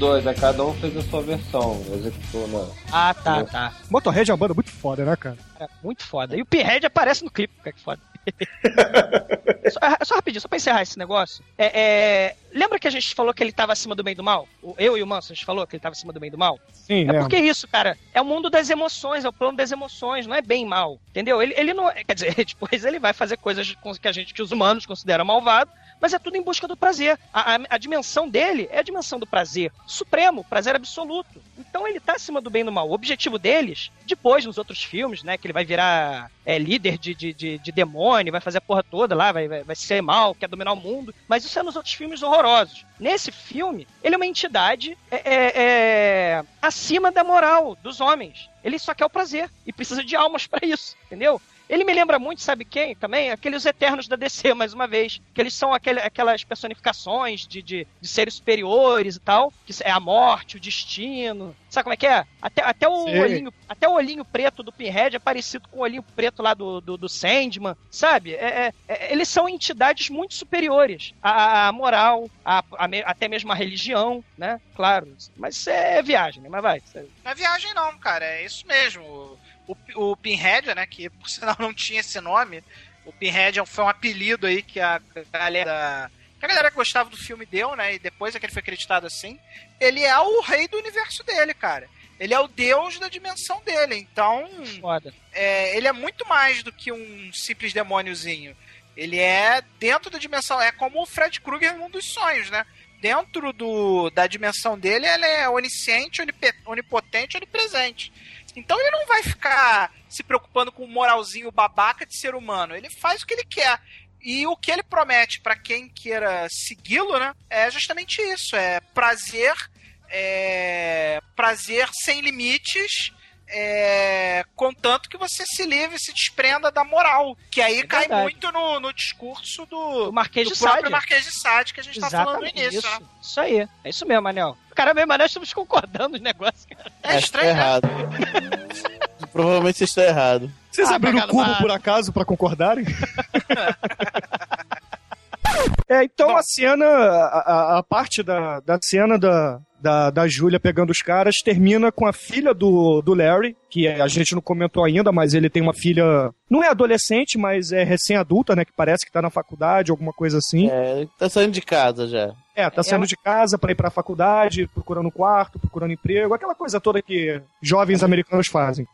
Dois, a cada um fez a sua versão, executou na. Ah, tá, tá. Motorhead é uma banda muito foda, né, cara? Cara, muito foda. E o Pinhead aparece no clipe, cara, que foda. só, só rapidinho, só pra encerrar esse negócio. É, é, lembra que a gente falou que ele tava acima do bem do mal? O- Eu e o Manso, a gente falou que ele tava acima do bem do mal? Sim, É né? porque isso, cara, é o mundo das emoções, é o plano das emoções, não é bem e mal, entendeu? Ele, ele não, é- quer dizer, depois ele vai fazer coisas com- que a gente, que os humanos consideram malvado, mas é tudo em busca do prazer. A, a- a dimensão dele é a dimensão do prazer supremo, prazer absoluto. Então ele tá acima do bem e do mal. O objetivo deles, depois nos outros filmes, né, que ele vai virar é, líder de, de, de, de demônio, vai fazer a porra toda lá, vai, vai, vai ser mal, quer dominar o mundo, mas isso é nos outros filmes horrorosos. Nesse filme, ele é uma entidade é, é, é, acima da moral dos homens. Ele só quer o prazer e precisa de almas pra isso, entendeu? Ele me lembra muito, sabe quem também? Aqueles Eternos da DC, mais uma vez. Que eles são aquele, aquelas personificações de, de, de seres superiores e tal. Que é a morte, o destino. Sabe como é que é? Até, até, o, olhinho, até o olhinho preto do Pinhead é parecido com o olhinho preto lá do, do, do Sandman. Sabe? É, é- é- eles são entidades muito superiores à, à moral, à- à me- até mesmo à religião, né? Claro. Mas isso é viagem, né? Mas vai. isso é- Não é viagem, não, cara. É isso mesmo. O, o, Pinhead, né? Que por sinal não tinha esse nome. O Pinhead é um- foi um apelido aí que a galera. Que a galera que gostava do filme deu, né? E depois é que ele foi acreditado assim. Ele é o rei do universo dele, cara. Ele é o deus da dimensão dele. Então. Foda. é, ele é muito mais do que um simples demôniozinho. Ele é dentro da dimensão. É como o Fred Krueger mundo dos sonhos, né? Dentro do, da dimensão dele, ele é onisciente, onipotente, onipresente. Então ele não vai ficar se preocupando com o moralzinho babaca de ser humano. Ele faz o que ele quer. E o que ele promete para quem queira segui-lo, né? É justamente isso: é prazer, é prazer sem limites. É, contanto que você se livre, se desprenda da moral. Que aí É cai verdade. muito no, no discurso do, O Marquês do de próprio Sade. Marquês de Sade que a gente tá falando no Exatamente, início. isso. Né? Isso aí. É isso mesmo, Manel. Caramba, mas nós estamos concordando os negócios, cara. É estranho, né? errado. Provavelmente você está errado. Vocês Ah, abriram o pegado cubo por acaso pra concordarem? É, então a cena, a, a- parte da, da cena da, da, da Júlia pegando os caras termina com a filha do, do Larry, que a gente não comentou ainda, mas ele tem uma filha, não é adolescente, mas é recém-adulta, né, que parece que tá na faculdade, alguma coisa assim. É, tá saindo de casa já. É, tá saindo de casa pra ir pra faculdade, procurando um quarto, procurando emprego, aquela coisa toda que jovens americanos fazem.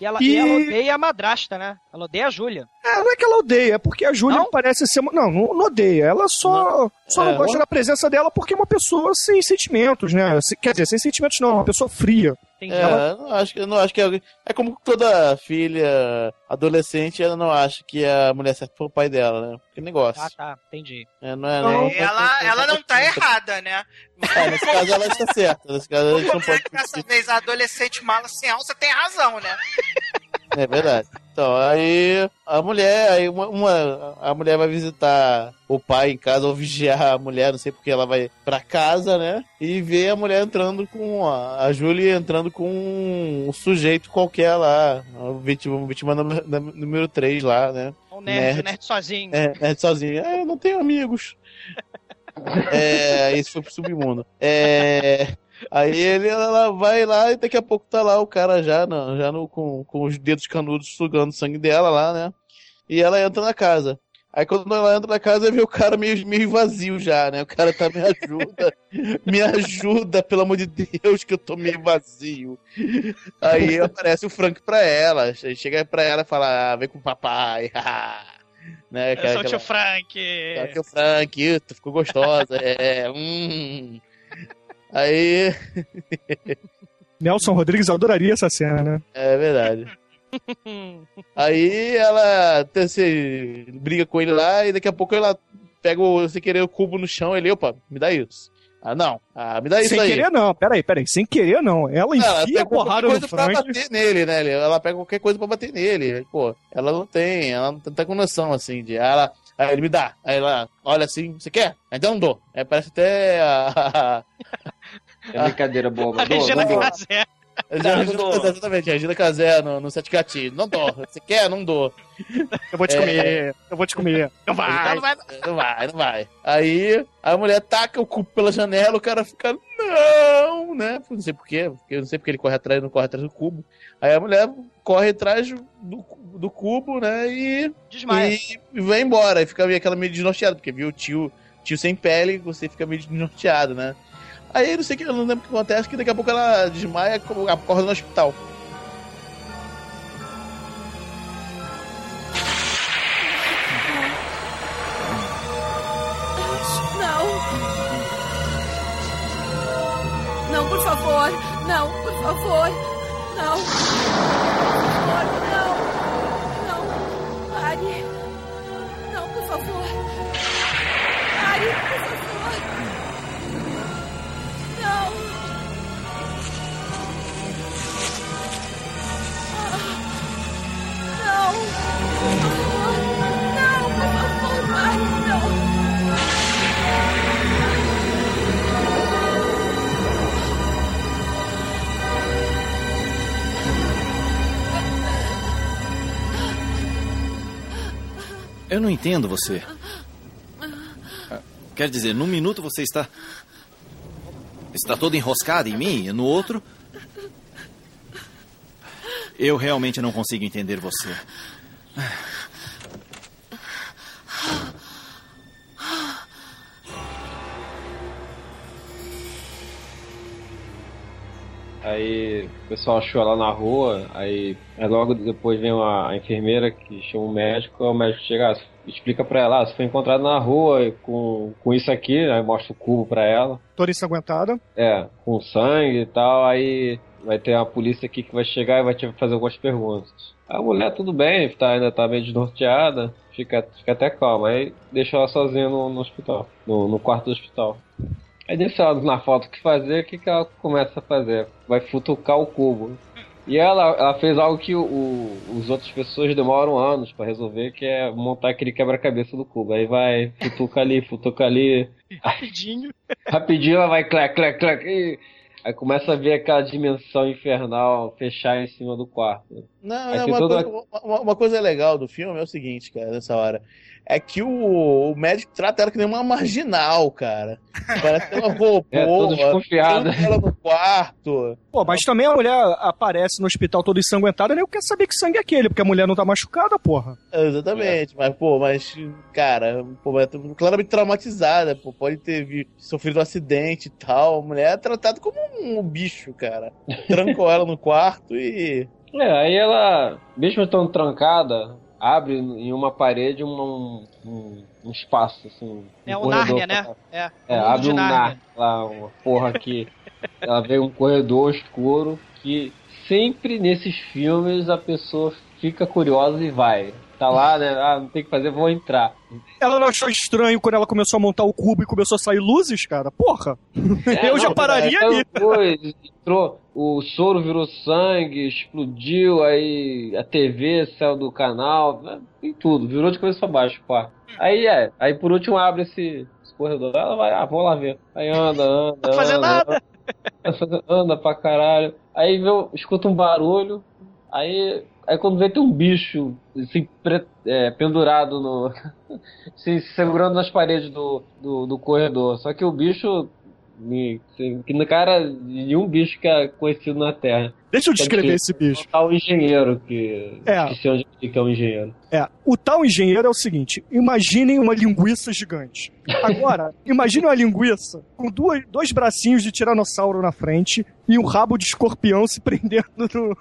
E ela, E- e ela odeia a madrasta, né? Ela odeia a Júlia. É, não é que ela odeia, é porque a Júlia parece ser. uma- Não, não, não odeia. Ela só, só não É, gosta ela- da presença dela porque é uma pessoa sem sentimentos, né? Quer dizer, sem sentimentos não, uma pessoa fria. É, eu não acho, que- eu não acho que é, é como toda filha adolescente, ela não acha que a mulher certa foi o pai dela, né? Que negócio. Ah, tá, entendi. É, não é, Não, não, ela, ela não tá errada, né? É, nesse caso ela está certa. Nesse caso a gente não pode. Dessa vez a adolescente mala sem alça tem razão, né? É verdade. Então, aí a mulher, aí uma, uma- a mulher vai visitar o pai em casa ou vigiar a mulher, não sei porque ela vai pra casa, né? E vê a mulher entrando com a, a Julie entrando com um sujeito qualquer lá, vítima, vítima número, número 3 lá, né? Um nerd, nerd sozinho. É, nerd sozinho. É, eu não tenho amigos. é, esse foi pro submundo. É, aí ele, ela vai lá e daqui a pouco tá lá o cara já, no, já no, com, com os dedos canudos sugando o sangue dela lá, né? E ela entra na casa. Aí quando ela entra na casa, vê o cara meio, meio vazio já, né? O cara tá, me ajuda, me ajuda, pelo amor de Deus, que eu tô meio vazio. Aí aparece o Frank pra ela, chega pra ela e fala, ah, vem com o papai, né? Eu sou o tio Frank. Aqui o Frank, ih, tu ficou gostosa, é, hum. Aí, Nelson Rodrigues adoraria essa cena, né? é verdade. Aí ela se briga com ele lá e daqui a pouco ela pega o, sem querer o cubo no chão ele, opa, me dá isso. Ah, não. Ah, me dá isso sem aí. querer não, peraí, peraí, sem querer não. Ela Ela enfia a pega qualquer porrada no coisa pra Frank. bater nele, né? Ela pega qualquer coisa pra bater nele. Pô, ela não tem, ela não tá com noção, assim, de... Aí, ela, aí ele me dá. Aí ela olha assim, você quer? Então não dou. Aí parece até a... É brincadeira boba. A Dou, Regina. Casé. Exatamente, a Regina Casé no, no Sete Gatinhos. Não dou. Você quer? Não dou. Eu vou te É. comer, eu vou te comer. Não vai. Não vai, não vai, não vai. Aí a mulher taca o cubo pela janela, o cara fica, não, né? Não sei porquê, porque eu não sei porque ele corre atrás, não corre atrás do cubo. Aí a mulher corre atrás do, do cubo, né? E, Desmaia. e vai embora. E fica meio, aquela meio desnorteada, porque viu o tio, tio sem pele, você fica meio desnorteado, né? Aí não sei o que, eu não lembro o que acontece, que daqui a pouco ela desmaia acorda no hospital. Não entendo você. Quer dizer, num minuto você está. Está todo enroscado em mim, e no outro. Eu realmente não consigo entender você. Aí o pessoal achou ela na rua, aí, aí logo depois vem uma, a enfermeira que chama o médico, o médico chega, ah, explica pra ela, ah, você foi encontrado na rua com, com isso aqui, aí mostra o cubo pra ela. Toda ensanguentada. É, com sangue e tal, aí vai ter uma polícia aqui que vai chegar e vai te fazer algumas perguntas. A mulher, tudo bem, tá, ainda tá meio desnorteada, fica, fica até calma, aí deixa ela sozinha no, no hospital, no, no quarto do hospital. Aí deixa ela na foto o que fazer, o que, que ela começa a fazer? Vai futucar o cubo. E ela, ela fez algo que o, o- os outras pessoas demoram anos pra resolver, que é montar aquele quebra-cabeça do cubo. Aí vai, futuca ali, futuca ali. Rapidinho. Rapidinho ela vai clac, clac, clac. E Aí começa a ver aquela dimensão infernal fechar em cima do quarto. Não, tem uma, toda- coisa, uma- uma coisa legal do filme é o seguinte, cara, nessa hora. É que o, o médico trata ela que nem uma marginal, cara. Parece que ela roubou. É, toda desconfiada. ela quarto. Pô, mas também a mulher aparece no hospital toda ensanguentada, nem eu quero saber que sangue é aquele, porque a mulher não tá machucada, porra. É, Exatamente, mas, pô, mas, cara, pô, mas é claramente traumatizada, pô, pode ter sofrido um acidente e tal. A mulher é tratada como um bicho, cara. Trancou ela no quarto e. É, aí ela, mesmo estando trancada, abre em uma parede um, um, um espaço, assim. É um o Nárnia, né? pra- É, É, abre um Nárnia. Nárnia lá, uma porra aqui. Ela vê um corredor escuro que sempre nesses filmes a pessoa fica curiosa e vai. Tá lá, né? Ah, não tem o que fazer, vou entrar. Ela não achou estranho quando ela começou a montar o cubo e começou a sair luzes, cara? Porra! É, eu já não, pararia é, ali. Depois, entrou, o soro virou sangue, explodiu, aí a TV saiu do canal, né, tem tudo, virou de cabeça pra baixo, pá. Aí é, aí por último abre esse, esse corredor, ela vai, ah, vamos lá ver. Aí anda, anda, Não fazer anda, nada. anda, anda pra caralho. Aí vê, escuta um barulho, aí, aí quando vê tem um bicho assim, pre- é, pendurado no. se segurando nas paredes do, do, do corredor. Só que o bicho. Que não cara de nenhum bicho que é conhecido na Terra. Deixa eu descrever esse bicho. O engenheiro que. É. Esqueci onde que é o engenheiro. É, o tal engenheiro é o seguinte: imaginem uma linguiça gigante. Agora, imagine uma linguiça com duas, dois bracinhos de tiranossauro na frente e um rabo de escorpião se prendendo no,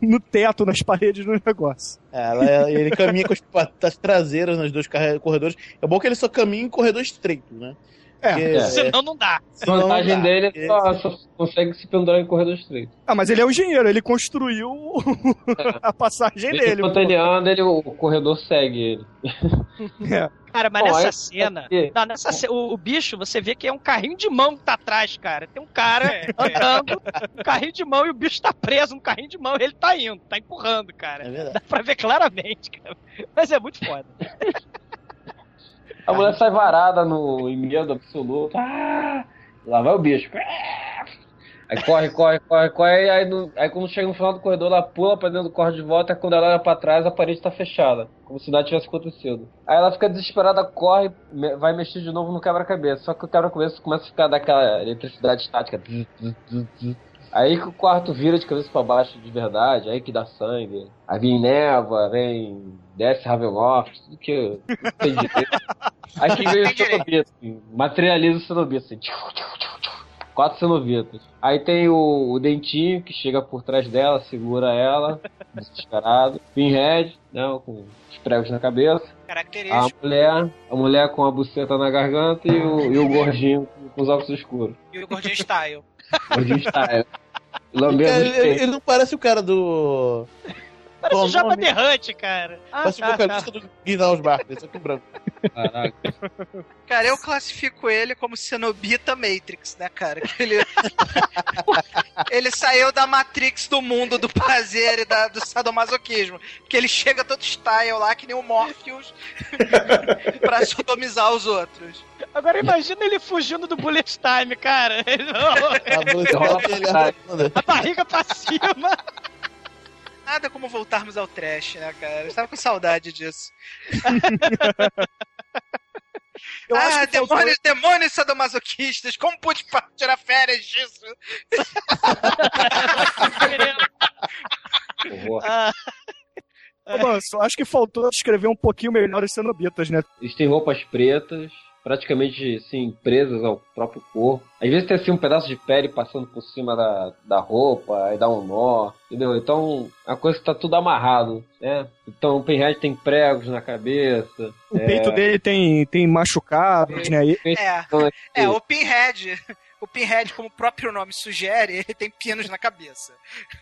no teto, nas paredes do negócio. É, ela- ele caminha com as patas traseiras nos dois corredores. É bom que ele só caminha em corredor estreito, né? É. Porque- Senão não dá. A vantagem dá. dele é só, só consegue se pendurar em corredor estreito. Ah, mas ele é um engenheiro, ele construiu a passagem dele. Enquanto ele anda, ele, o corredor segue ele. É. Cara, mas Bom, nessa aí- cena. aí- Não, nessa ce- o, o bicho, você vê que é um carrinho de mão que tá atrás, cara. Tem um cara É. andando, um carrinho de mão, e o bicho tá preso no carrinho de mão e ele tá indo, tá empurrando, cara. É verdade. Dá pra ver claramente, cara. Mas é muito foda. A mulher sai varada no em medo absoluto. Ah! Lá vai o bicho. Aí corre, corre, corre, corre. Aí, no- aí quando chega no final do corredor, ela pula pra dentro do corre de volta. Quando ela olha pra trás, a parede tá fechada. Como se nada tivesse acontecido. Aí ela fica desesperada, corre, vai mexer de novo no quebra-cabeça. Só que o quebra-cabeça começa a ficar daquela eletricidade estática. Zzz, zzz, zzz, zzz. Aí que o quarto vira de cabeça pra baixo de verdade, aí que dá sangue. Aí vem névoa, vem. desce Ravenloft, tudo que eu tem direito. Aí que vem o cenobita, assim, materializa o cenobita, assim. tchiu, tchiu, tchiu. Quatro cenobitas. Aí tem o, o dentinho que chega por trás dela, segura ela, desesperado. Pinhead, né, com os pregos na cabeça. A mulher, a mulher com a buceta na garganta e o, e o gordinho com os óculos escuros. E o Gordinho Style. Gordinho style. Lambendo os ele, ele- ele não parece o cara do. Parece o Jabba the Hutt, cara. Ah, Parece o tá, tá. vocalista do Guinness Barkley, só que branco. Caraca. Cara, eu classifico ele como Cenobita Matrix, né, cara? Que ele... ele saiu da Matrix do mundo do prazer e da, do sadomasoquismo. Porque ele chega todo style lá, que nem o Morpheus, pra sodomizar os outros. Agora imagina ele fugindo do bullet time, cara. Dele arrasando. A barriga pra cima. Nada como voltarmos ao trash, né, cara? Eu tava com saudade disso. Eu ah, acho que faltou- demônios, demônios sadomasoquistas, como pude tirar férias disso? Ah, Ô, Manso, acho que faltou descrever um pouquinho melhor os cenobitas, né? Eles têm roupas pretas, praticamente assim, presas ao próprio corpo. Às vezes tem assim um pedaço de pele passando por cima da, da roupa, aí dá um nó, entendeu? Então, a coisa que tá tudo amarrado, né? Então o Pinhead tem pregos na cabeça. O peito dele tem, tem machucados, né? E- É, é, o Pinhead. O Pinhead, como o próprio nome sugere, ele tem pinos na cabeça.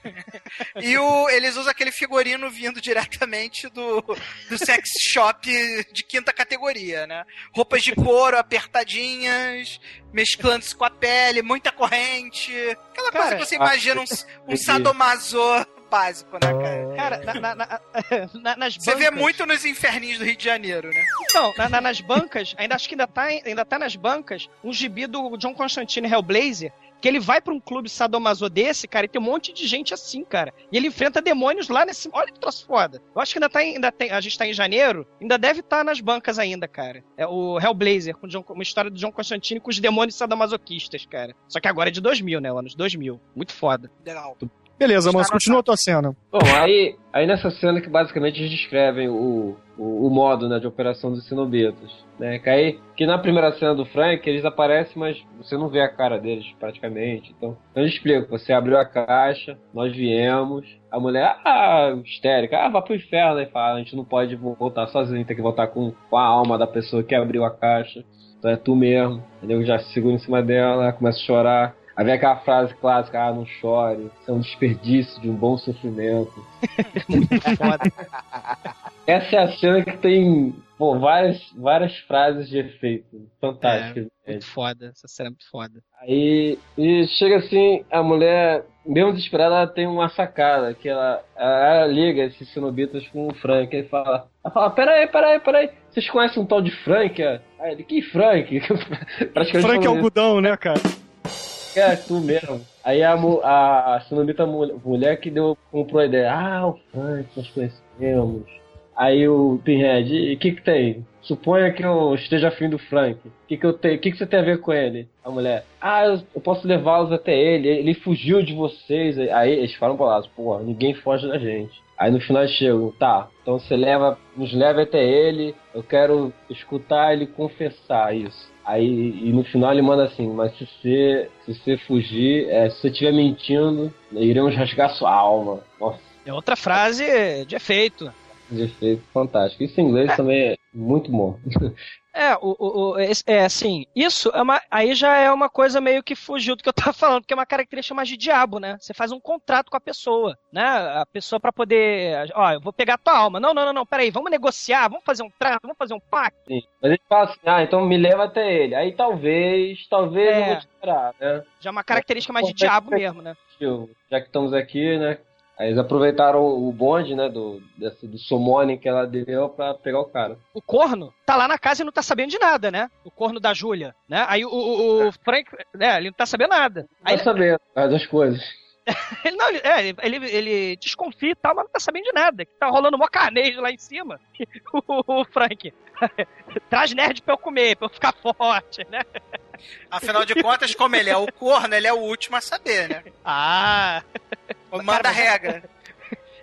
e o, eles usam aquele figurino vindo diretamente do, do sex shop de quinta categoria, né? Roupas de couro apertadinhas, mesclando-se com a pele, muita corrente. Aquela coisa Cara, que você imagina um, um sadomaso básico, né, cara? cara, na- na- na- na- nas Você bancas... vê muito nos inferninhos do Rio de Janeiro, né? Então, na- na- nas bancas, ainda acho que ainda tá, ainda tá nas bancas um gibi do John Constantine Hellblazer, Que ele vai pra um clube sadomaso desse, cara, e tem um monte de gente assim, cara. E ele enfrenta demônios lá nesse. Olha que troço foda. Eu acho que ainda tá em, ainda tem, a gente tá em janeiro, ainda deve estar nas bancas ainda, cara. É o Hellblazer, com John- uma história do John Constantine com os demônios sadomasoquistas, cara. Só que agora é de 2000, né? Anos 2000. Muito foda. Legal. Beleza, moço, continua a tua cena. Bom, aí, aí nessa cena que basicamente eles descrevem o, o, o modo né, de operação dos sinobetos. Né? Que, aí, que na primeira cena do Frank eles aparecem, mas você não vê a cara deles praticamente. Então, então eles explicam: você abriu a caixa, nós viemos. A mulher, ah, histérica, ah, vá pro inferno. Aí fala: a gente não pode voltar sozinho, tem que voltar com, com a alma da pessoa que abriu a caixa. Então é tu mesmo. Entendeu? Já se segura em cima dela, ela começa a chorar. Aí vem aquela frase clássica, ah, não chore, isso é um desperdício de um bom sofrimento. Essa é a cena que tem pô, várias, várias frases de efeito fantásticas. Muito foda. Essa cena é muito foda. Aí e chega assim, a mulher, mesmo desesperada, ela tem uma sacada, que ela, ela liga esses sinobitas com o Frank, aí fala, ela fala, peraí, peraí, peraí, vocês conhecem um tal de Frank? Aí ele, que Frank? Frank falando Algodão, né, cara? É, tu mesmo. Aí a, a, a mulher que deu, comprou a ideia, ah, o Frank, nós conhecemos. Aí o Pinhead, e o que que tem? Suponha que eu esteja afim do Frank. O que que eu tenho? Que que você tem a ver com ele? A mulher, ah, eu, eu posso levá-los até ele. Ele fugiu de vocês. Aí eles falam lá, pô, ninguém foge da gente. Aí no final chegam, tá, então você leva, nos leva até ele, eu quero escutar ele confessar isso. Aí e no final ele manda assim, mas se você, se você fugir, é, se você estiver mentindo, iremos rasgar sua alma. Nossa, É outra frase de efeito. De efeito fantástico. Isso em inglês também é muito bom. É, o, o, o- é assim, isso é uma, aí já é uma coisa meio que fugiu do que eu tava falando, porque é uma característica mais de diabo, né? Você faz um contrato com a pessoa, né? A pessoa pra poder, ó, eu vou pegar a tua alma. Não, não, não, não, peraí, vamos negociar, vamos fazer um trato, vamos fazer um pacto. Sim. Mas ele fala assim, ah, então me leva até ele. Aí talvez, talvez É. eu vou te esperar, né? Já é uma característica mais de diabo mesmo, né? Já que estamos aqui, né? Aí eles aproveitaram o bonde, né, do, desse, do summoning que ela deu pra pegar o cara. O corno tá lá na casa e não tá sabendo de nada, né? O corno da Júlia, né? Aí o, o, o Frank, né, ele não tá sabendo nada. Aí Vai saber as duas coisas. Ele não, ele, é, ele, ele, ele desconfia e tal, mas não tá sabendo de nada. Que tá rolando mó carnejo lá em cima. O, o Frank. Traz nerd pra eu comer, pra eu ficar forte, né? Afinal de contas, como ele é o corno, ele é o último a saber, né? Ah! Manda a regra.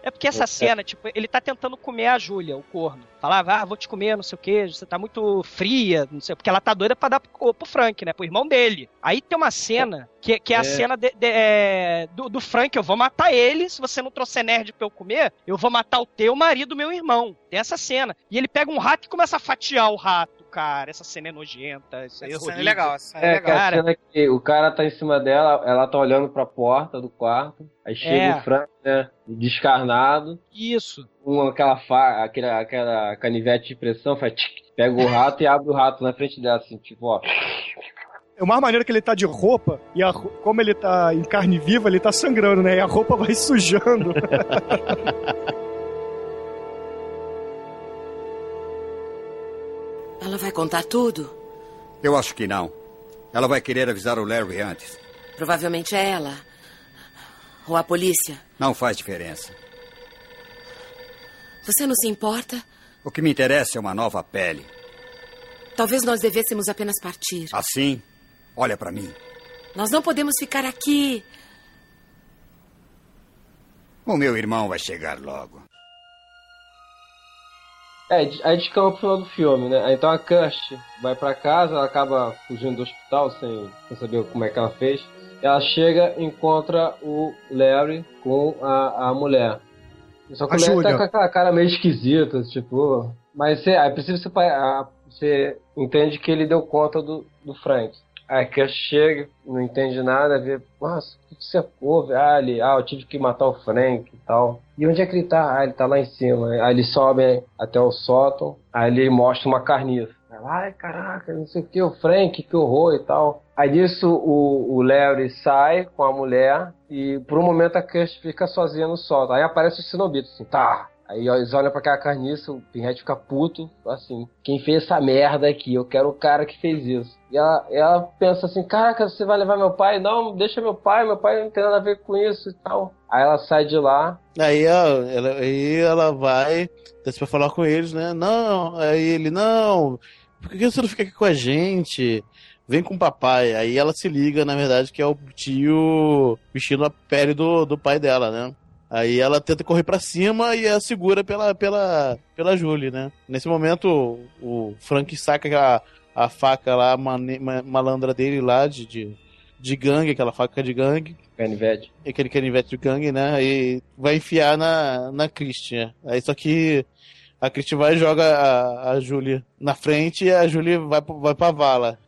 É porque essa cena, tipo, ele tá tentando comer a Júlia, o corno. Falava, ah, vou te comer, não sei o que, você tá muito fria, não sei, porque ela tá doida pra dar pro, pro Frank, né, pro irmão dele. Aí tem uma cena, que, que é a É. cena de- de- é, do, do Frank, eu vou matar ele, se você não trouxer nerd pra eu comer, eu vou matar o teu marido, meu irmão. Tem essa cena. E ele pega um rato e começa a fatiar o rato, cara. Essa cena é nojenta, isso aí é Essa cena é legal, essa cena é É, legal. que a Cara. cena que o cara tá em cima dela, ela tá olhando pra porta do quarto, aí chega É. o Frank, né, descarnado, Isso. com aquela, fa aquela, aquela canivete de pressão, faz tic, pega o rato e abre o rato na frente dela, assim, tipo, ó. É uma maneira que ele tá de roupa, e a como ele tá em carne viva, ele tá sangrando, né? E a roupa vai sujando. Ela vai contar tudo? Eu acho que não. Ela vai querer avisar o Larry antes. Provavelmente é ela. Ou a polícia. Não faz diferença. Você não se importa? O que me interessa é uma nova pele. Talvez nós devêssemos apenas partir. Assim, olha pra mim. Nós não podemos ficar aqui. O meu irmão vai chegar logo. É, de- aí descamba pro final do filme, né? Então a Kirsty vai pra casa, ela acaba fugindo do hospital sem, sem saber como é que ela fez. Ela chega e encontra o Larry com a, a mulher. Só que A o Larry Júlia. tá com aquela cara meio esquisita, tipo. Mas você, aí precisa você, a- você entende que ele deu conta do, do Frank. Aí a chega, não entende nada, vê, nossa, o que você houve? Ah, ele, ah, eu tive que matar o Frank e tal. E onde é que ele tá? Ah, ele tá lá em cima. Aí ele sobe até o sótão, aí ele mostra uma carniça. Ai, caraca, não sei o que, o Frank, que horror e tal. Aí disso o, o Larry sai com a mulher e por um momento a Kirsty fica sozinha no sótão. Aí aparece o Cenobito, assim, tá. Aí eles olham pra aquela carniça, o Pinhead fica puto, assim, quem fez essa merda aqui? Eu quero o cara que fez isso. E ela, ela pensa assim, caraca, você vai levar meu pai? Não, deixa meu pai, meu pai não tem nada a ver com isso e tal. Aí ela sai de lá. Aí ela, ela, aí ela vai, desce pra falar com eles, né? Não, aí ele, não, por que você não fica aqui com a gente? Vem com o papai. Aí ela se liga, na verdade, que é o tio vestindo a pele do, do pai dela, né? Aí ela tenta correr pra cima e é segura pela, pela, pela Julie, né? Nesse momento, o, Frank saca a, a faca lá, ma- malandra dele lá, de, de, de gangue, aquela faca de gangue. Canivete. Aquele canivete de gangue, né? E vai enfiar na, na Christian. Aí só que a Christian vai e joga a, a Julie na frente e a Julie vai, vai pra vala.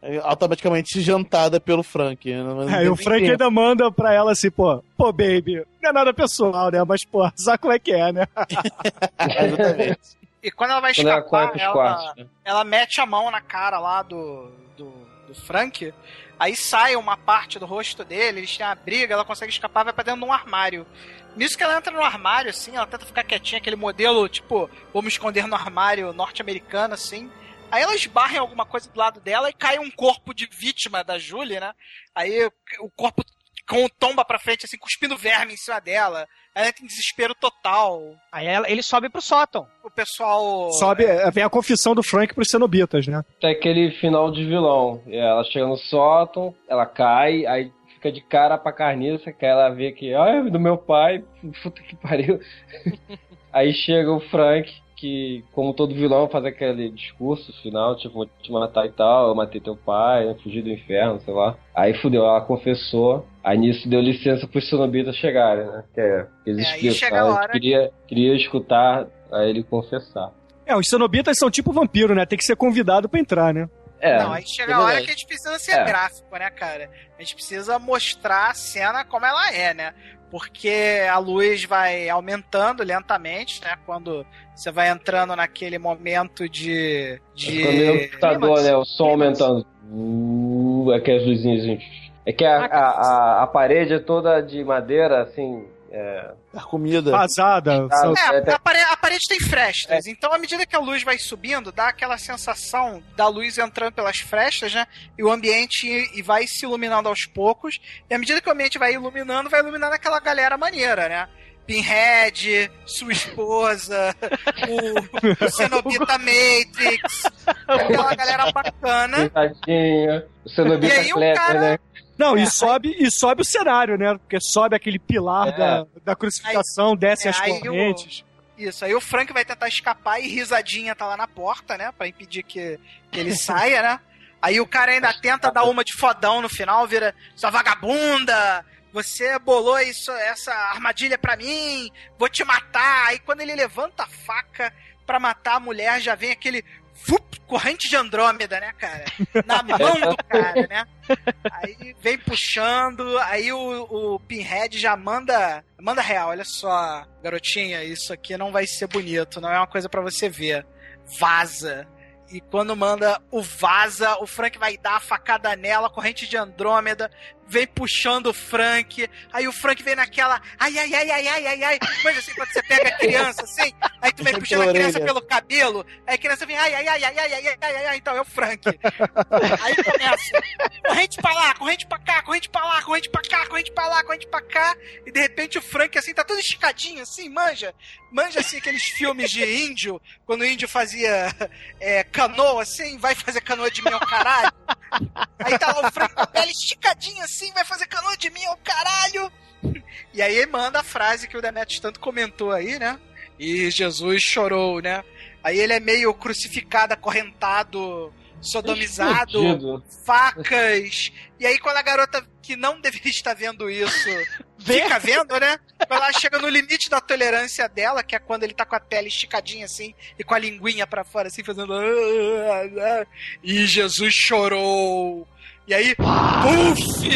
É Automaticamente jantada pelo Frank. né? Tem o Frank tempo. ainda manda pra ela assim, pô, pô, baby, não é nada pessoal, né? Mas, pô, sabe como é que é, né? Exatamente. E quando ela vai Quando ela escapar, pros ela, quartos, né? ela mete a mão na cara lá do, do, do Frank. Aí sai uma parte do rosto dele, eles têm uma briga, ela consegue escapar, vai pra dentro de um armário. Nisso que ela entra no armário, assim, ela tenta ficar quietinha, aquele modelo, tipo, vou me esconder no armário norte-americano, assim. Aí ela esbarra em alguma coisa do lado dela e cai um corpo de vítima da Julie, né? Aí o corpo com tomba pra frente, assim, cuspindo verme em cima dela. Ela entra em desespero total. Aí ela- ele sobe pro sótão. O pessoal. Sobe, é, vem a confissão do Frank pros cenobitas, né? Tem aquele final de vilão. E Ela chega no sótão, ela cai, aí fica de cara pra carniça, que ela vê que, ai, do meu pai, puta que pariu. aí chega o Frank, que, como todo vilão, faz aquele discurso final, tipo, vou te matar e tal, eu matei teu pai, eu fugi do inferno, sei lá. Aí fudeu, ela confessou, aí nisso deu licença pros sonobitas chegarem, né? Que é, eles É, aí explicam, chega a ela hora queria, queria escutar a ele confessar. É, os cenobitas são tipo vampiro, né? Tem que ser convidado pra entrar, né? É, Não, aí chega é a hora que a gente precisa ser É. gráfico, né, cara? A gente precisa mostrar a cena como ela é, né? Porque a luz vai aumentando lentamente, né? Quando você vai entrando naquele momento de. de... Fica meio computador, né? O som aumentando. Uh, aquelas luzinhas. gente. É que a, a, a, a parede é toda de madeira, assim. É... A comida. Vazada. são- É, a, pare- a parede tem frestas, então à medida que a luz vai subindo, dá aquela sensação da luz entrando pelas frestas, né? E o ambiente e vai se iluminando aos poucos. E à medida que o ambiente vai iluminando, vai iluminando aquela galera maneira, né? Pinhead, sua esposa, o, o Cenobita Matrix, aquela galera bacana. Tadinha. O cenobita E aí Kleber, cara- né? Não, e sobe, e sobe o cenário, né? Porque sobe aquele pilar É. da, da crucificação, descem é, as aí o- correntes. Isso, aí o Frank vai tentar escapar e risadinha tá lá na porta, né? Pra impedir que, que ele saia, né? Aí o cara ainda tenta dar uma de fodão no final, vira sua vagabunda, você bolou isso, essa armadilha pra mim, vou te matar. Aí quando ele levanta a faca pra matar a mulher, já vem aquele vup, corrente de Andrômeda, né, cara? Na mão do cara, né? Aí vem puxando, aí o, o Pinhead já manda. Manda real, olha só, garotinha, isso aqui não vai ser bonito, não é uma coisa pra você ver. Vaza. E quando manda o vaza, o Frank vai dar a facada nela, corrente de Andrômeda, vem puxando o Frank, aí o Frank vem naquela. Ai, ai, ai, ai, ai, ai, ai. Mas assim, quando você pega a criança assim, aí tu vem Pela puxando a criança pelo cabelo, aí a criança vem, ai, ai, ai, ai, ai, ai, ai, ai, ai, então é o Frank. Aí começa, corrente pra lá, corrente pra cá, corrente pra lá, corrente pra cá, corrente pra lá, corrente pra cá, e de repente o Frank, assim, tá todo esticadinho, assim, manja, manja, assim, aqueles filmes de índio, quando o índio fazia é, canoa, assim, vai fazer canoa de ao caralho. Aí tá lá o Frank com a pele esticadinha, assim, vai fazer canoa de mim ao caralho. E aí manda a frase que o Demetrius tanto comentou aí, né? E Jesus chorou, né? Aí ele é meio crucificado, acorrentado, sodomizado, Explodido. facas. E aí quando a garota que não deveria estar vendo isso fica vendo, né? Ela chega no limite da tolerância dela, que é quando ele tá com a pele esticadinha assim e com a linguinha pra fora assim, fazendo. "Ah, ah", E Jesus chorou. E aí, puf!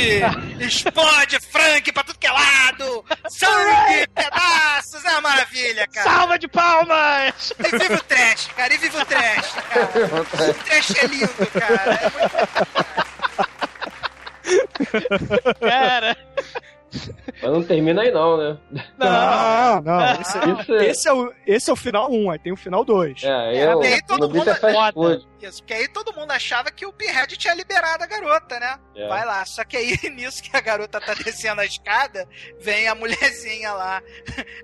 Explode Frank pra tudo que é lado! Sangue, pedaços! É uma maravilha, cara! Salva de palmas! E viva o trash, cara! E viva o trash, cara! O trash é lindo, cara! É muito Cara, Mas não não termina aí não, né? Não, não. Esse, Isso é- esse é, o, esse é o final 1, aí tem o final 2. É, aí É, eu, e aí todo mundo é fast food. Isso, porque aí todo mundo achava que o Pinhead tinha liberado a garota, né? É. Vai lá. Só que aí, nisso que a garota tá descendo a escada, vem a mulherzinha lá,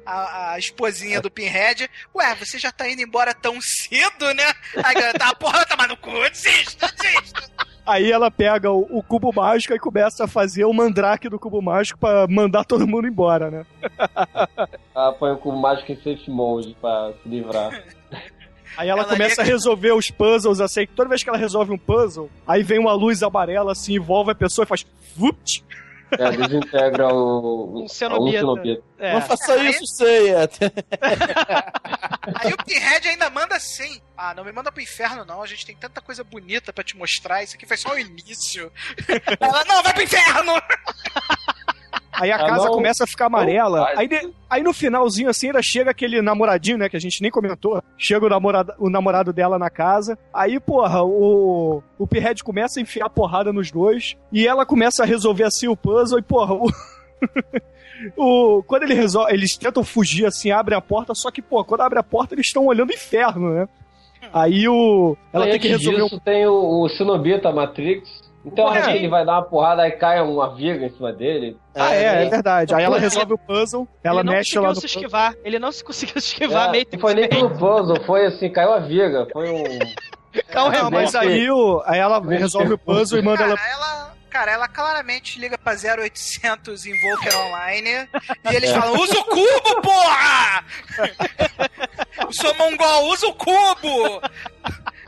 a, a esposinha do Pinhead. Ué, você já tá indo embora tão cedo, né? A garota, ah, porra, tá no cu, desista, desista. Aí ela pega o, o cubo mágico e começa a fazer o mandrake do cubo mágico pra mandar todo mundo embora, né? Ela põe o cubo mágico em safe mode pra se livrar. Aí ela, Ela começa a resolver os puzzles, assim, que toda vez que ela resolve um puzzle, aí vem uma luz amarela, assim, envolve a pessoa e faz... Vupt! É, desintegra o. Um cenobita. cenobita. É. Não faça Aí- isso, ceia. Aí o Pinhead ainda manda assim: Ah, não me manda pro inferno, não. A gente tem tanta coisa bonita pra te mostrar. Isso aqui foi só o início. Ela, não, vai pro inferno! Aí a Ah, casa não. começa a ficar amarela. Aí, de- aí no finalzinho, assim, ainda chega aquele namoradinho, né? Que a gente nem comentou. Chega o namorado, o namorado dela na casa. Aí, porra, o, o Pinhead começa a enfiar porrada nos dois. E ela começa a resolver assim o puzzle. E, porra, o. o quando ele resolve, eles tentam fugir assim, abrem a porta. Só que, pô, quando abre a porta, eles estão olhando o inferno, né? Aí o. Ela Aí, tem que resolver disso, tem o, o Cenobita Matrix. Então É. acho que ele vai dar uma porrada e cai uma viga em cima dele. Ah, é, é verdade. Aí ela resolve o puzzle, ela ele não mexe lá conseguiu no se puzzle. esquivar. Ele não se conseguiu se esquivar, É, meio não foi nem pelo puzzle, foi assim, caiu a viga. Foi um. Calma, Não, mas aí, o, aí ela resolve o puzzle e manda ela. Cara, ela, cara, ela claramente liga pra 0800 Invoker Online e eles É. falam: usa o cubo, porra! o seu mongol, usa o cubo!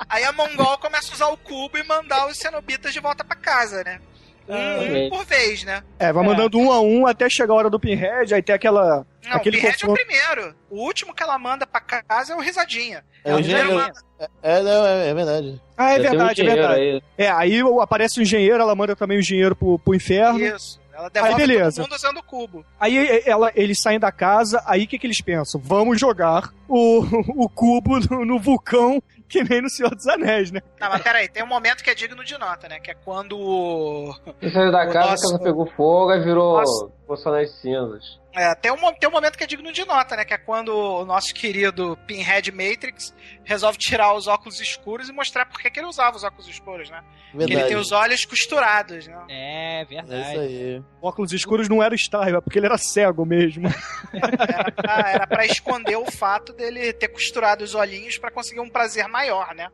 Aí a mongol começa a usar o cubo e mandar os cenobitas de volta pra casa, né? Um, um por vez, né? É, vai mandando um a um até chegar a hora do Pinhead, aí tem aquela. Não, aquele o Pinhead é o primeiro. O último que ela manda pra casa é o Risadinha. É, o primeiro manda- É, não, é, é verdade. Ah, é tem um verdade, é engenheiro verdade. aí. É, aí o- aparece o engenheiro, ela manda também o engenheiro pro, pro inferno. Isso. Ela devolve Aí, beleza. todo mundo usando o cubo. Aí e- ela, eles saem da casa, aí o que, que eles pensam? Vamos jogar o, o cubo no, no vulcão, que nem no Senhor dos Anéis, né? Não, mas peraí, tem um momento que é digno de nota, né? Que é quando o. Ele saiu da O casa, nosso- a casa pegou fogo e virou Nossa. poção nas cinzas. É, tem um, tem um momento que é digno de nota, né? Que é quando o nosso querido Pinhead Matrix resolve tirar os óculos escuros e mostrar por que ele usava os óculos escuros, né? Que ele Verdade. tem os olhos costurados, né? É, É verdade. isso aí. Óculos escuros não era o Starry, é porque ele era cego mesmo. Era pra, era pra esconder o fato dele ter costurado os olhinhos pra conseguir um prazer maior, né?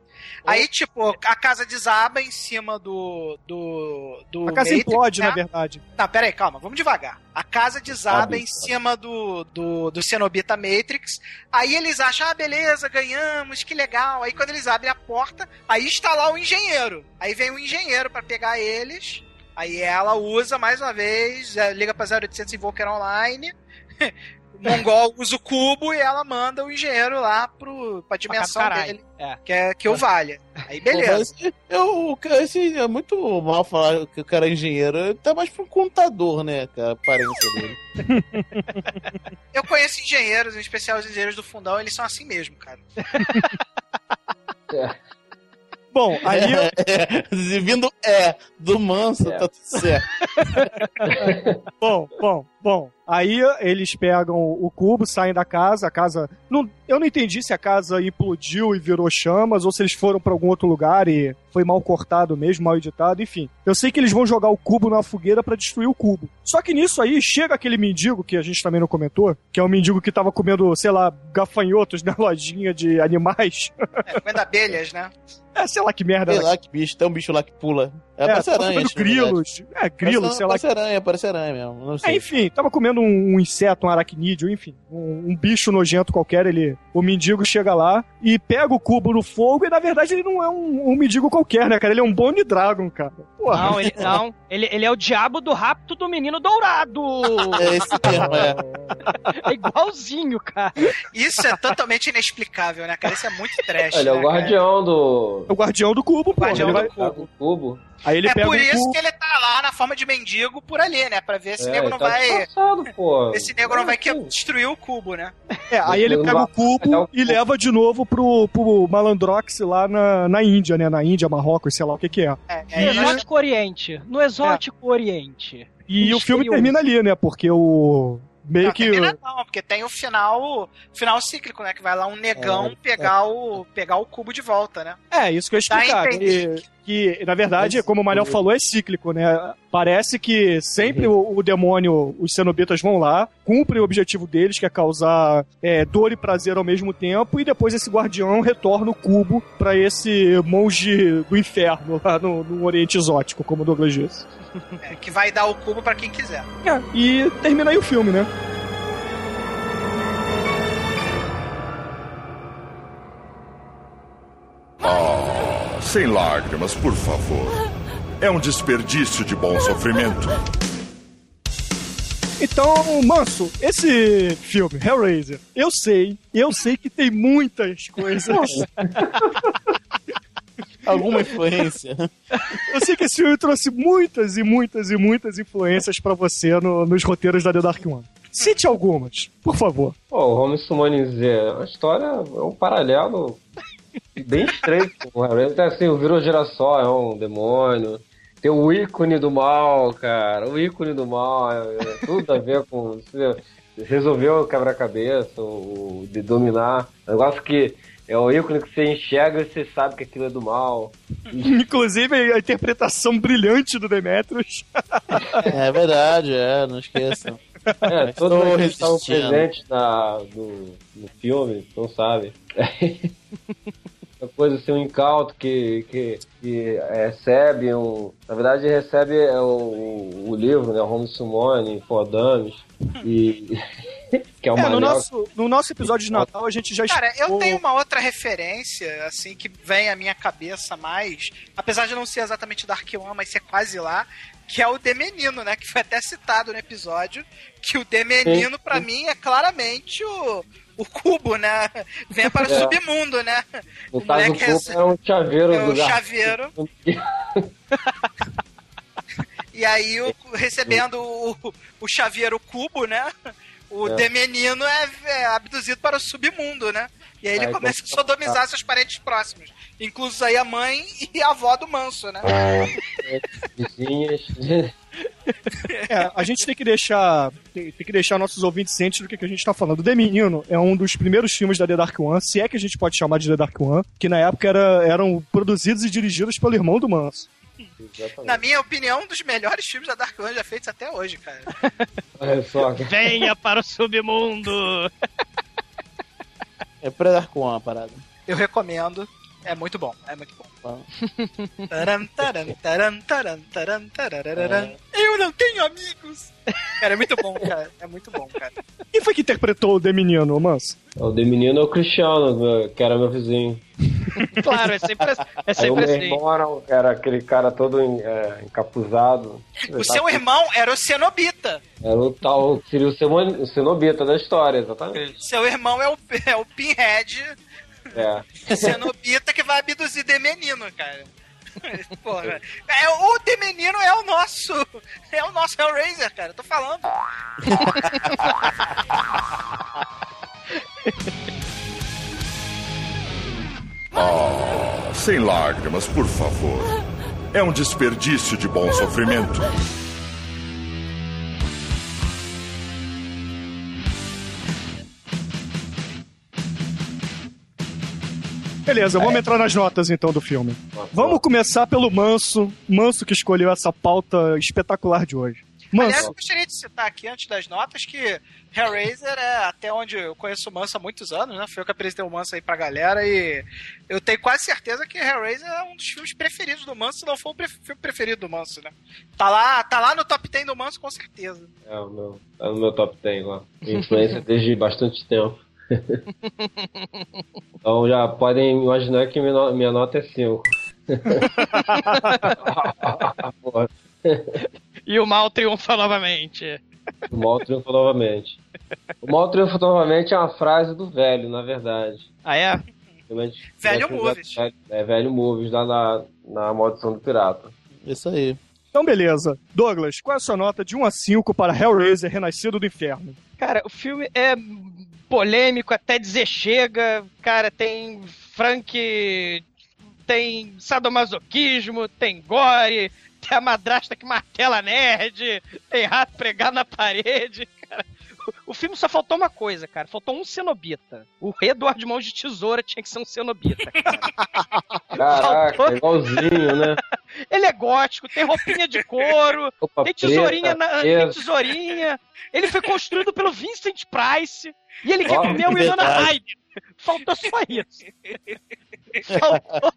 Aí, tipo, a casa desaba em cima do. do, do A casa Matrix, implode, né? na verdade. Não, pera aí, calma, vamos devagar. A casa desaba Sabe, em cima do, do, do Cenobita Matrix. Aí eles acham, ah, beleza, ganhamos, que legal. Aí quando eles abrem a porta, aí está lá o engenheiro. Aí vem o engenheiro pra pegar eles. Aí ela usa mais uma vez, é, liga pra 0800 Invoker Online. O Mongol usa o cubo e ela manda o engenheiro lá pro, pra dimensão dele, É. que, é, que o valha. Aí beleza. eu, esse é muito mal falar que o cara é engenheiro. Ele tá mais pra um contador, né? cara, A aparência dele. Eu conheço engenheiros, em especial os engenheiros do fundão, eles são assim mesmo, cara. Bom, aí É, vindo é do manso, É. tá tudo certo. Bom, bom, bom. Aí eles pegam o cubo, saem da casa, a casa. Não, eu não entendi se a casa implodiu e virou chamas ou se eles foram pra algum outro lugar e foi mal cortado mesmo, mal editado, enfim. Eu sei que eles vão jogar o cubo na fogueira pra destruir o cubo. Só que nisso aí chega aquele mendigo que a gente também não comentou, que é o mendigo que tava comendo, sei lá, gafanhotos na lojinha de animais. É, comendo abelhas, né? É, sei lá que merda. Sei era lá que bicho, tem um bicho lá que pula. É, É, parece aranha. comendo grilos. É, grilos, sei lá. Parece aranha, parece aranha mesmo. Não É, enfim, tava comendo um, um inseto, um aracnídeo, enfim, um, um bicho nojento qualquer. Ele, o mendigo chega lá e pega o cubo no fogo e na verdade ele não é um, um mendigo qualquer, né, cara? Ele é um Bone Dragon, cara. Porra. Não, ele não. Ele, ele é o diabo do rapto do menino dourado. É esse termo, é. É igualzinho, cara. Isso é totalmente inexplicável, né, cara? Isso é muito trash. Ele é né, o cara? guardião do. É o guardião do cubo, pô. Guardião Ele do vai- cubo. do cubo. Aí ele é pega por isso cubo. que ele tá lá na forma de mendigo por ali, né? Pra ver se o É, nego ele não tá vai. pô. Esse nego não vai que- destruir o cubo, né? É, aí ele pega o cubo pegar o e leva de novo pro, pro Malandrox lá na, na Índia, né? Na Índia, Marrocos, sei lá o que que é. É, No é, nós- exótico oriente. No exótico oriente. E o filme termina ali, né? Porque o. Meio não, que. não, porque tem o final, final cíclico, né? Que vai lá um negão É, pegar, O, pegar o cubo de volta, né? É, isso que eu ia Dá a explicar. entender Que, que, na verdade, como o Manel falou, é cíclico, né? Parece que sempre o, o demônio, os cenobitas vão lá, cumprem o objetivo deles, que é causar é, dor e prazer ao mesmo tempo, e depois esse guardião retorna o cubo pra esse monge do inferno lá no, no Oriente Exótico, como o Douglas disse. É, que vai dar o cubo pra quem quiser. É, e termina aí o filme, né? Ah, sem lágrimas, por favor. É um desperdício de bom sofrimento. Então, Manso, esse filme, Hellraiser, eu sei, eu sei que tem muitas coisas. Alguma influência. Eu sei que esse filme trouxe muitas e muitas e muitas influências pra você no- nos roteiros da The Dark One. Cite algumas, por favor. Pô, o Home Summon Z, a história é um paralelo bem estreito com o Hellraiser. Assim, o Virou Girassol é um demônio. Tem o ícone do mal, cara. O ícone do mal. É, é tudo a ver com. Você resolveu o quebra-cabeça, o, o de dominar. Um negócio que é o ícone que você enxerga e você sabe que aquilo é do mal. Inclusive a interpretação brilhante do Demetrius. É verdade, é, não esqueçam. É, todos que estavam presentes na, no, no filme, não sabe. Uma coisa assim, um incauto que, que, que recebe um. Na verdade, recebe é, o, o livro, né? Home Summon, Fodames. E. que é o É, no nosso, no nosso episódio de Natal a gente já Cara, eu tenho uma outra referência, assim, que vem à minha cabeça mais, apesar de não ser exatamente Dark One, mas ser quase lá, que é o The Menino, né? Que foi até citado no episódio, que o The Menino, Sim. pra mim, é claramente o, o cubo, né? Vem para o É. submundo, né? No o caso, o corpo rece- é um chaveiro é do o gato. chaveiro. E aí, o, recebendo o, o chaveiro cubo, né? O É. The Menino é, é abduzido para o submundo, né? E aí ele Aí começa a sodomizar seus parentes próximos. Inclusive aí a mãe e a avó do Manso, né? Vizinhas. É, a gente tem que deixar tem, tem que deixar nossos ouvintes cientes do que, que a gente tá falando. The Menino é um dos primeiros filmes da The Dark One, se é que a gente pode chamar de The Dark One, que na época era, eram produzidos e dirigidos pelo irmão do Manso. Na minha opinião, um dos melhores filmes da Dark One já feitos até hoje, cara. Olha só. Venha para o submundo! É pré-Dark One a parada. Eu recomendo. É muito bom, é muito bom. Tarararam. Eu não tenho amigos! Cara, é muito bom, cara. É muito bom, cara. Quem foi que interpretou o The Menino, Manso? O de menino é o Cristiano, meu- que era meu vizinho. Claro, é sempre, é Aí o sempre meu assim. irmão era, era aquele cara todo é, encapuzado. O seu irmão era o Cenobita. Era o tal, seria o cenobita da história, exatamente. Seu irmão é o, é o Pinhead É. Cenobita que vai abduzir The Menino, cara. Porra. É, o The Menino é o nosso. É o nosso Hellraiser, cara. Tô falando. Ah, sem lágrimas, por favor. É um desperdício de bom sofrimento. Beleza, vamos entrar nas notas então do filme. Vamos começar pelo Manso, Manso que escolheu essa pauta espetacular de hoje. Aliás, Manso, eu gostaria de citar aqui, antes das notas, que Hellraiser é até onde eu conheço o Manso há muitos anos, né? Foi eu que apresentei o Manso aí pra galera e eu tenho quase certeza que Hellraiser é um dos filmes preferidos do Manso, se não for o pre- filme preferido do Manso, né? Tá lá, tá lá no top 10 do Manso, com certeza. É, o meu, tá no meu top 10 lá. Influência desde bastante tempo. Então já podem imaginar que minha, no- minha nota é 5. Porra, E o mal triunfa novamente. o mal triunfa novamente. O mal triunfa novamente é uma frase do velho, na verdade. Ah, é? Realmente, Velho realmente, Movies. velho- É, velho movies lá na, na Maldição do Pirata. Isso aí. Então beleza. Douglas, qual é a sua nota de 1 a 5 para Hellraiser Renascido do Inferno? Cara, o filme é polêmico até dizer chega. Cara, tem Frank. Tem sadomasoquismo, tem gore, tem a madrasta que martela nerd, tem rato pregado na parede, cara. O filme só faltou uma coisa, cara. Faltou um cenobita. O Eduardo Mãos de Tesoura tinha que ser um cenobita, cara. Caraca, Faltou- igualzinho, né? Ele é gótico, tem roupinha de couro, Roupa tem tesourinha, preta, na, tem tesourinha. Ele foi construído pelo Vincent Price e ele quer comer o verdade. Ryder. Faltou só isso. Faltou,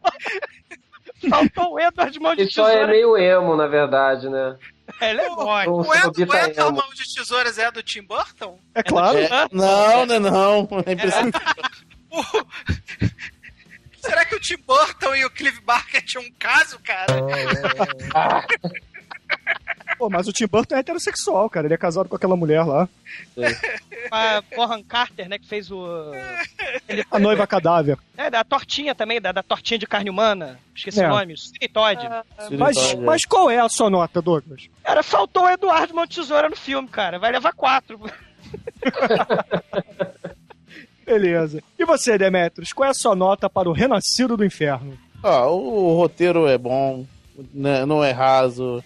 faltou o Edward Mão de Ele só é meio emo, na verdade, né? Ele é gótico. O O Edward emo. Mão de Tesouras é do Tim Burton? É claro. É, não, não, não. É impressionante. Será que o Tim Burton e o Clive Barker tinham um caso, cara? Pô, mas o Tim Burton é heterossexual, cara. Ele é casado com aquela mulher lá. A Bonham Carter, né, que fez o... Ele, A noiva cadáver. É, da tortinha também, da, da tortinha de carne humana. Esqueci É. o nome. o Cine Todd. Mas, mas qual é a sua nota, Douglas? Cara, faltou o Eduardo Mão de Tesoura no filme, cara. Vai levar quatro. Beleza. E você, Demetrios, qual é a sua nota para o Renascido do Inferno? Ó, o roteiro é bom, né, não é raso,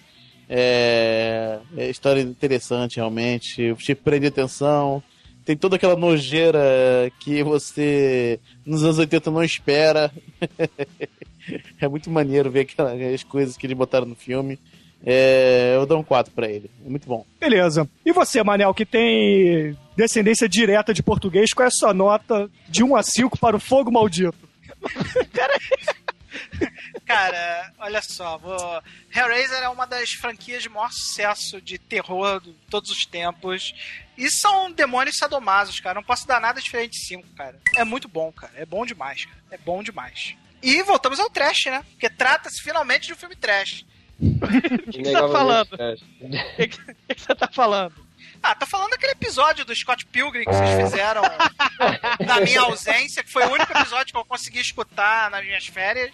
é, é história interessante realmente, te prende atenção, tem toda aquela nojeira que você nos anos 80 não espera. é muito maneiro ver aquelas coisas que eles botaram no filme. É, eu dou um 4 pra ele, é muito bom. Beleza. E você, Manel, que tem descendência direta de português, qual é a sua nota de 1 a 5 para o Fogo Maldito? Cara, olha só, vou... Hellraiser é uma das franquias de maior sucesso de terror de todos os tempos. E são demônios sadomasos, cara. Não posso dar nada diferente de 5, cara. É muito bom, cara. É bom demais, cara. É bom demais. E voltamos ao trash, né? Porque trata-se finalmente de um filme trash. O que você tá falando? O que, que- que você tá falando? Ah, tá falando daquele episódio do Scott Pilgrim que vocês fizeram na minha ausência, que foi o único episódio que eu consegui escutar nas minhas férias.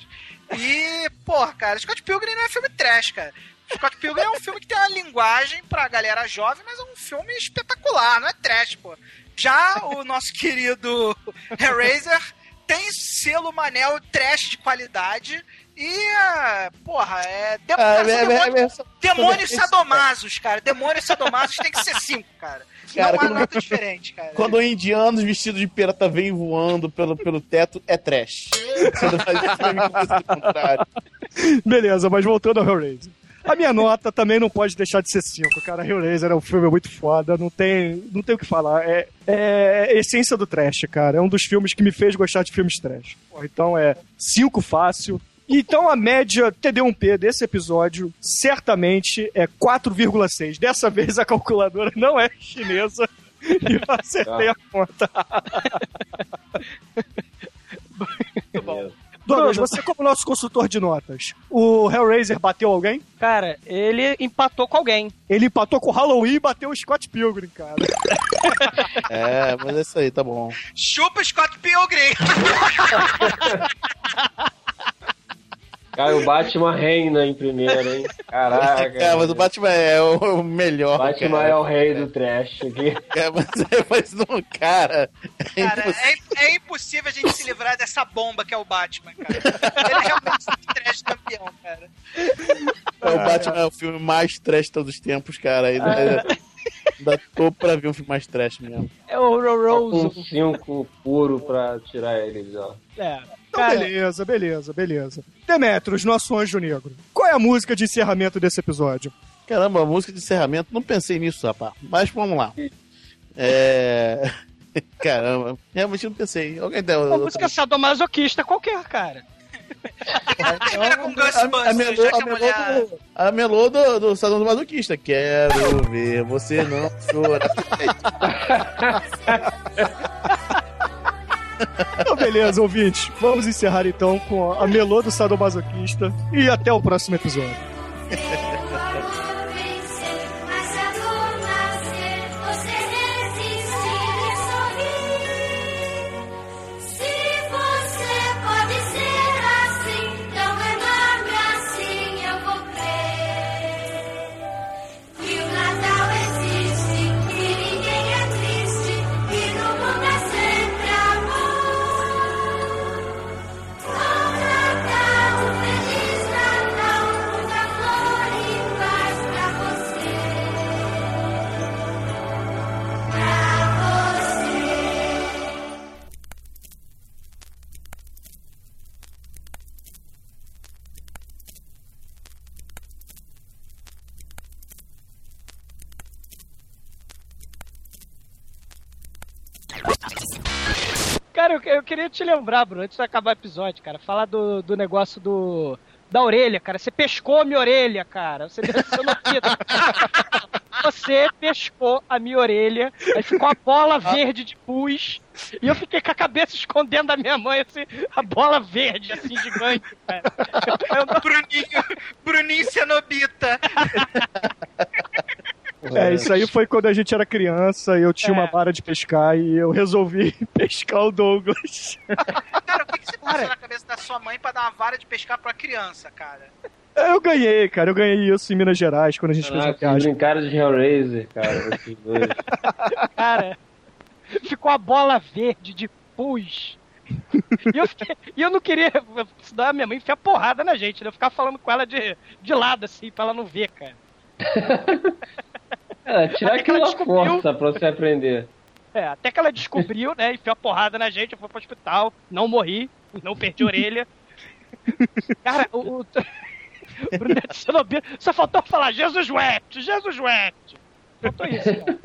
E, porra, cara, Scott Pilgrim não é filme trash, cara. Scott Pilgrim é um filme que tem uma linguagem pra galera jovem, mas é um filme espetacular, não é trash, pô. Já o nosso querido Hellraiser tem selo Manel trash de qualidade e, ah, porra, é... Ah, é- é- demônios- é- é- sadomasos, cara. Demônios sadomasos tem que ser cinco, cara. Cara, não há quando- nada diferente, cara. Quando indianos vestidos de pirata vêm voando pelo, pelo teto, é trash. Beleza, mas voltando ao Hellraiser. A minha nota também não pode deixar de ser 5, cara. Hellraiser é um filme muito foda, não tem, não tem o que falar. É, é a essência do trash, cara. É um dos filmes que me fez gostar de filmes trash. Então é 5 fácil. Então a média TD1P desse episódio certamente é 4,6. Dessa vez a calculadora não é chinesa e eu acertei a conta. Muito bom. Douglas, você como nosso consultor de notas, o Hellraiser bateu alguém? Cara, ele empatou com alguém. Ele empatou com o Halloween e bateu o Scott Pilgrim, cara. É, mas é isso aí, tá bom. Chupa Scott Pilgrim! Cara, o Batman reina em primeiro, hein? Caraca. Cara, mas o Batman é o o melhor. Batman cara. é o rei do trash aqui. É, mas é, mas não, cara. é Cara, é, é impossível a gente se livrar dessa bomba que é o Batman, cara. Ele é realmente um trash campeão, cara. O Batman é o filme mais trash de todos os tempos, cara. Ainda, ainda tô pra ver um filme mais trash mesmo. É o Um Rose. 5 puro pra tirar eles, ó. É. Então, Cara, beleza, beleza, beleza. Demetrios, nosso anjo negro. Qual é a música de encerramento desse episódio? Caramba, a música de encerramento, não pensei nisso, rapaz. Mas vamos lá. É. Caramba, realmente não pensei. Alguém tem uma música sadomasoquista qualquer, cara. Com a, melô, do, a melô do, do Salão do Masoquista. Quero ver você não chorar. Então, beleza, ouvintes. Vamos encerrar então com a melô do sadomasoquista e até o próximo episódio. Queria te lembrar, Bruno, antes de acabar o episódio, cara, falar do, do negócio do. Da orelha, cara. Você pescou a minha orelha, cara. Você desceu pito. Você pescou a minha orelha, aí ficou a bola verde de pus, e eu fiquei com a cabeça escondendo da minha mãe, assim, a bola verde, assim, gigante, cara. Bruninho, Bruninho Cenobita. É, isso aí foi quando a gente era criança e eu tinha É. uma vara de pescar e eu resolvi pescar o Douglas. Cara, o que, que você passou na cabeça da sua mãe pra dar uma vara de pescar pra criança, cara? Eu ganhei, cara. Eu ganhei isso em Minas Gerais quando a gente fez Ah, uma vocês viagem. brincaram de Hellraiser, cara, dois. Cara, ficou a bola verde de pus. E eu, fiquei- e eu não queria. Senão a minha mãe enfia porrada na gente, né? Eu ficava falando com ela de, de lado, assim, pra ela não ver, cara. É, tirar Até que ela aquela descobriu. força pra você aprender. É, até que ela descobriu, né? Enfiou a porrada na gente, eu fui pro hospital, não morri, não perdi a orelha. Cara, o. o... Cenobita, só faltou falar Jesus Wet, Jesus Wet. Faltou isso, cara.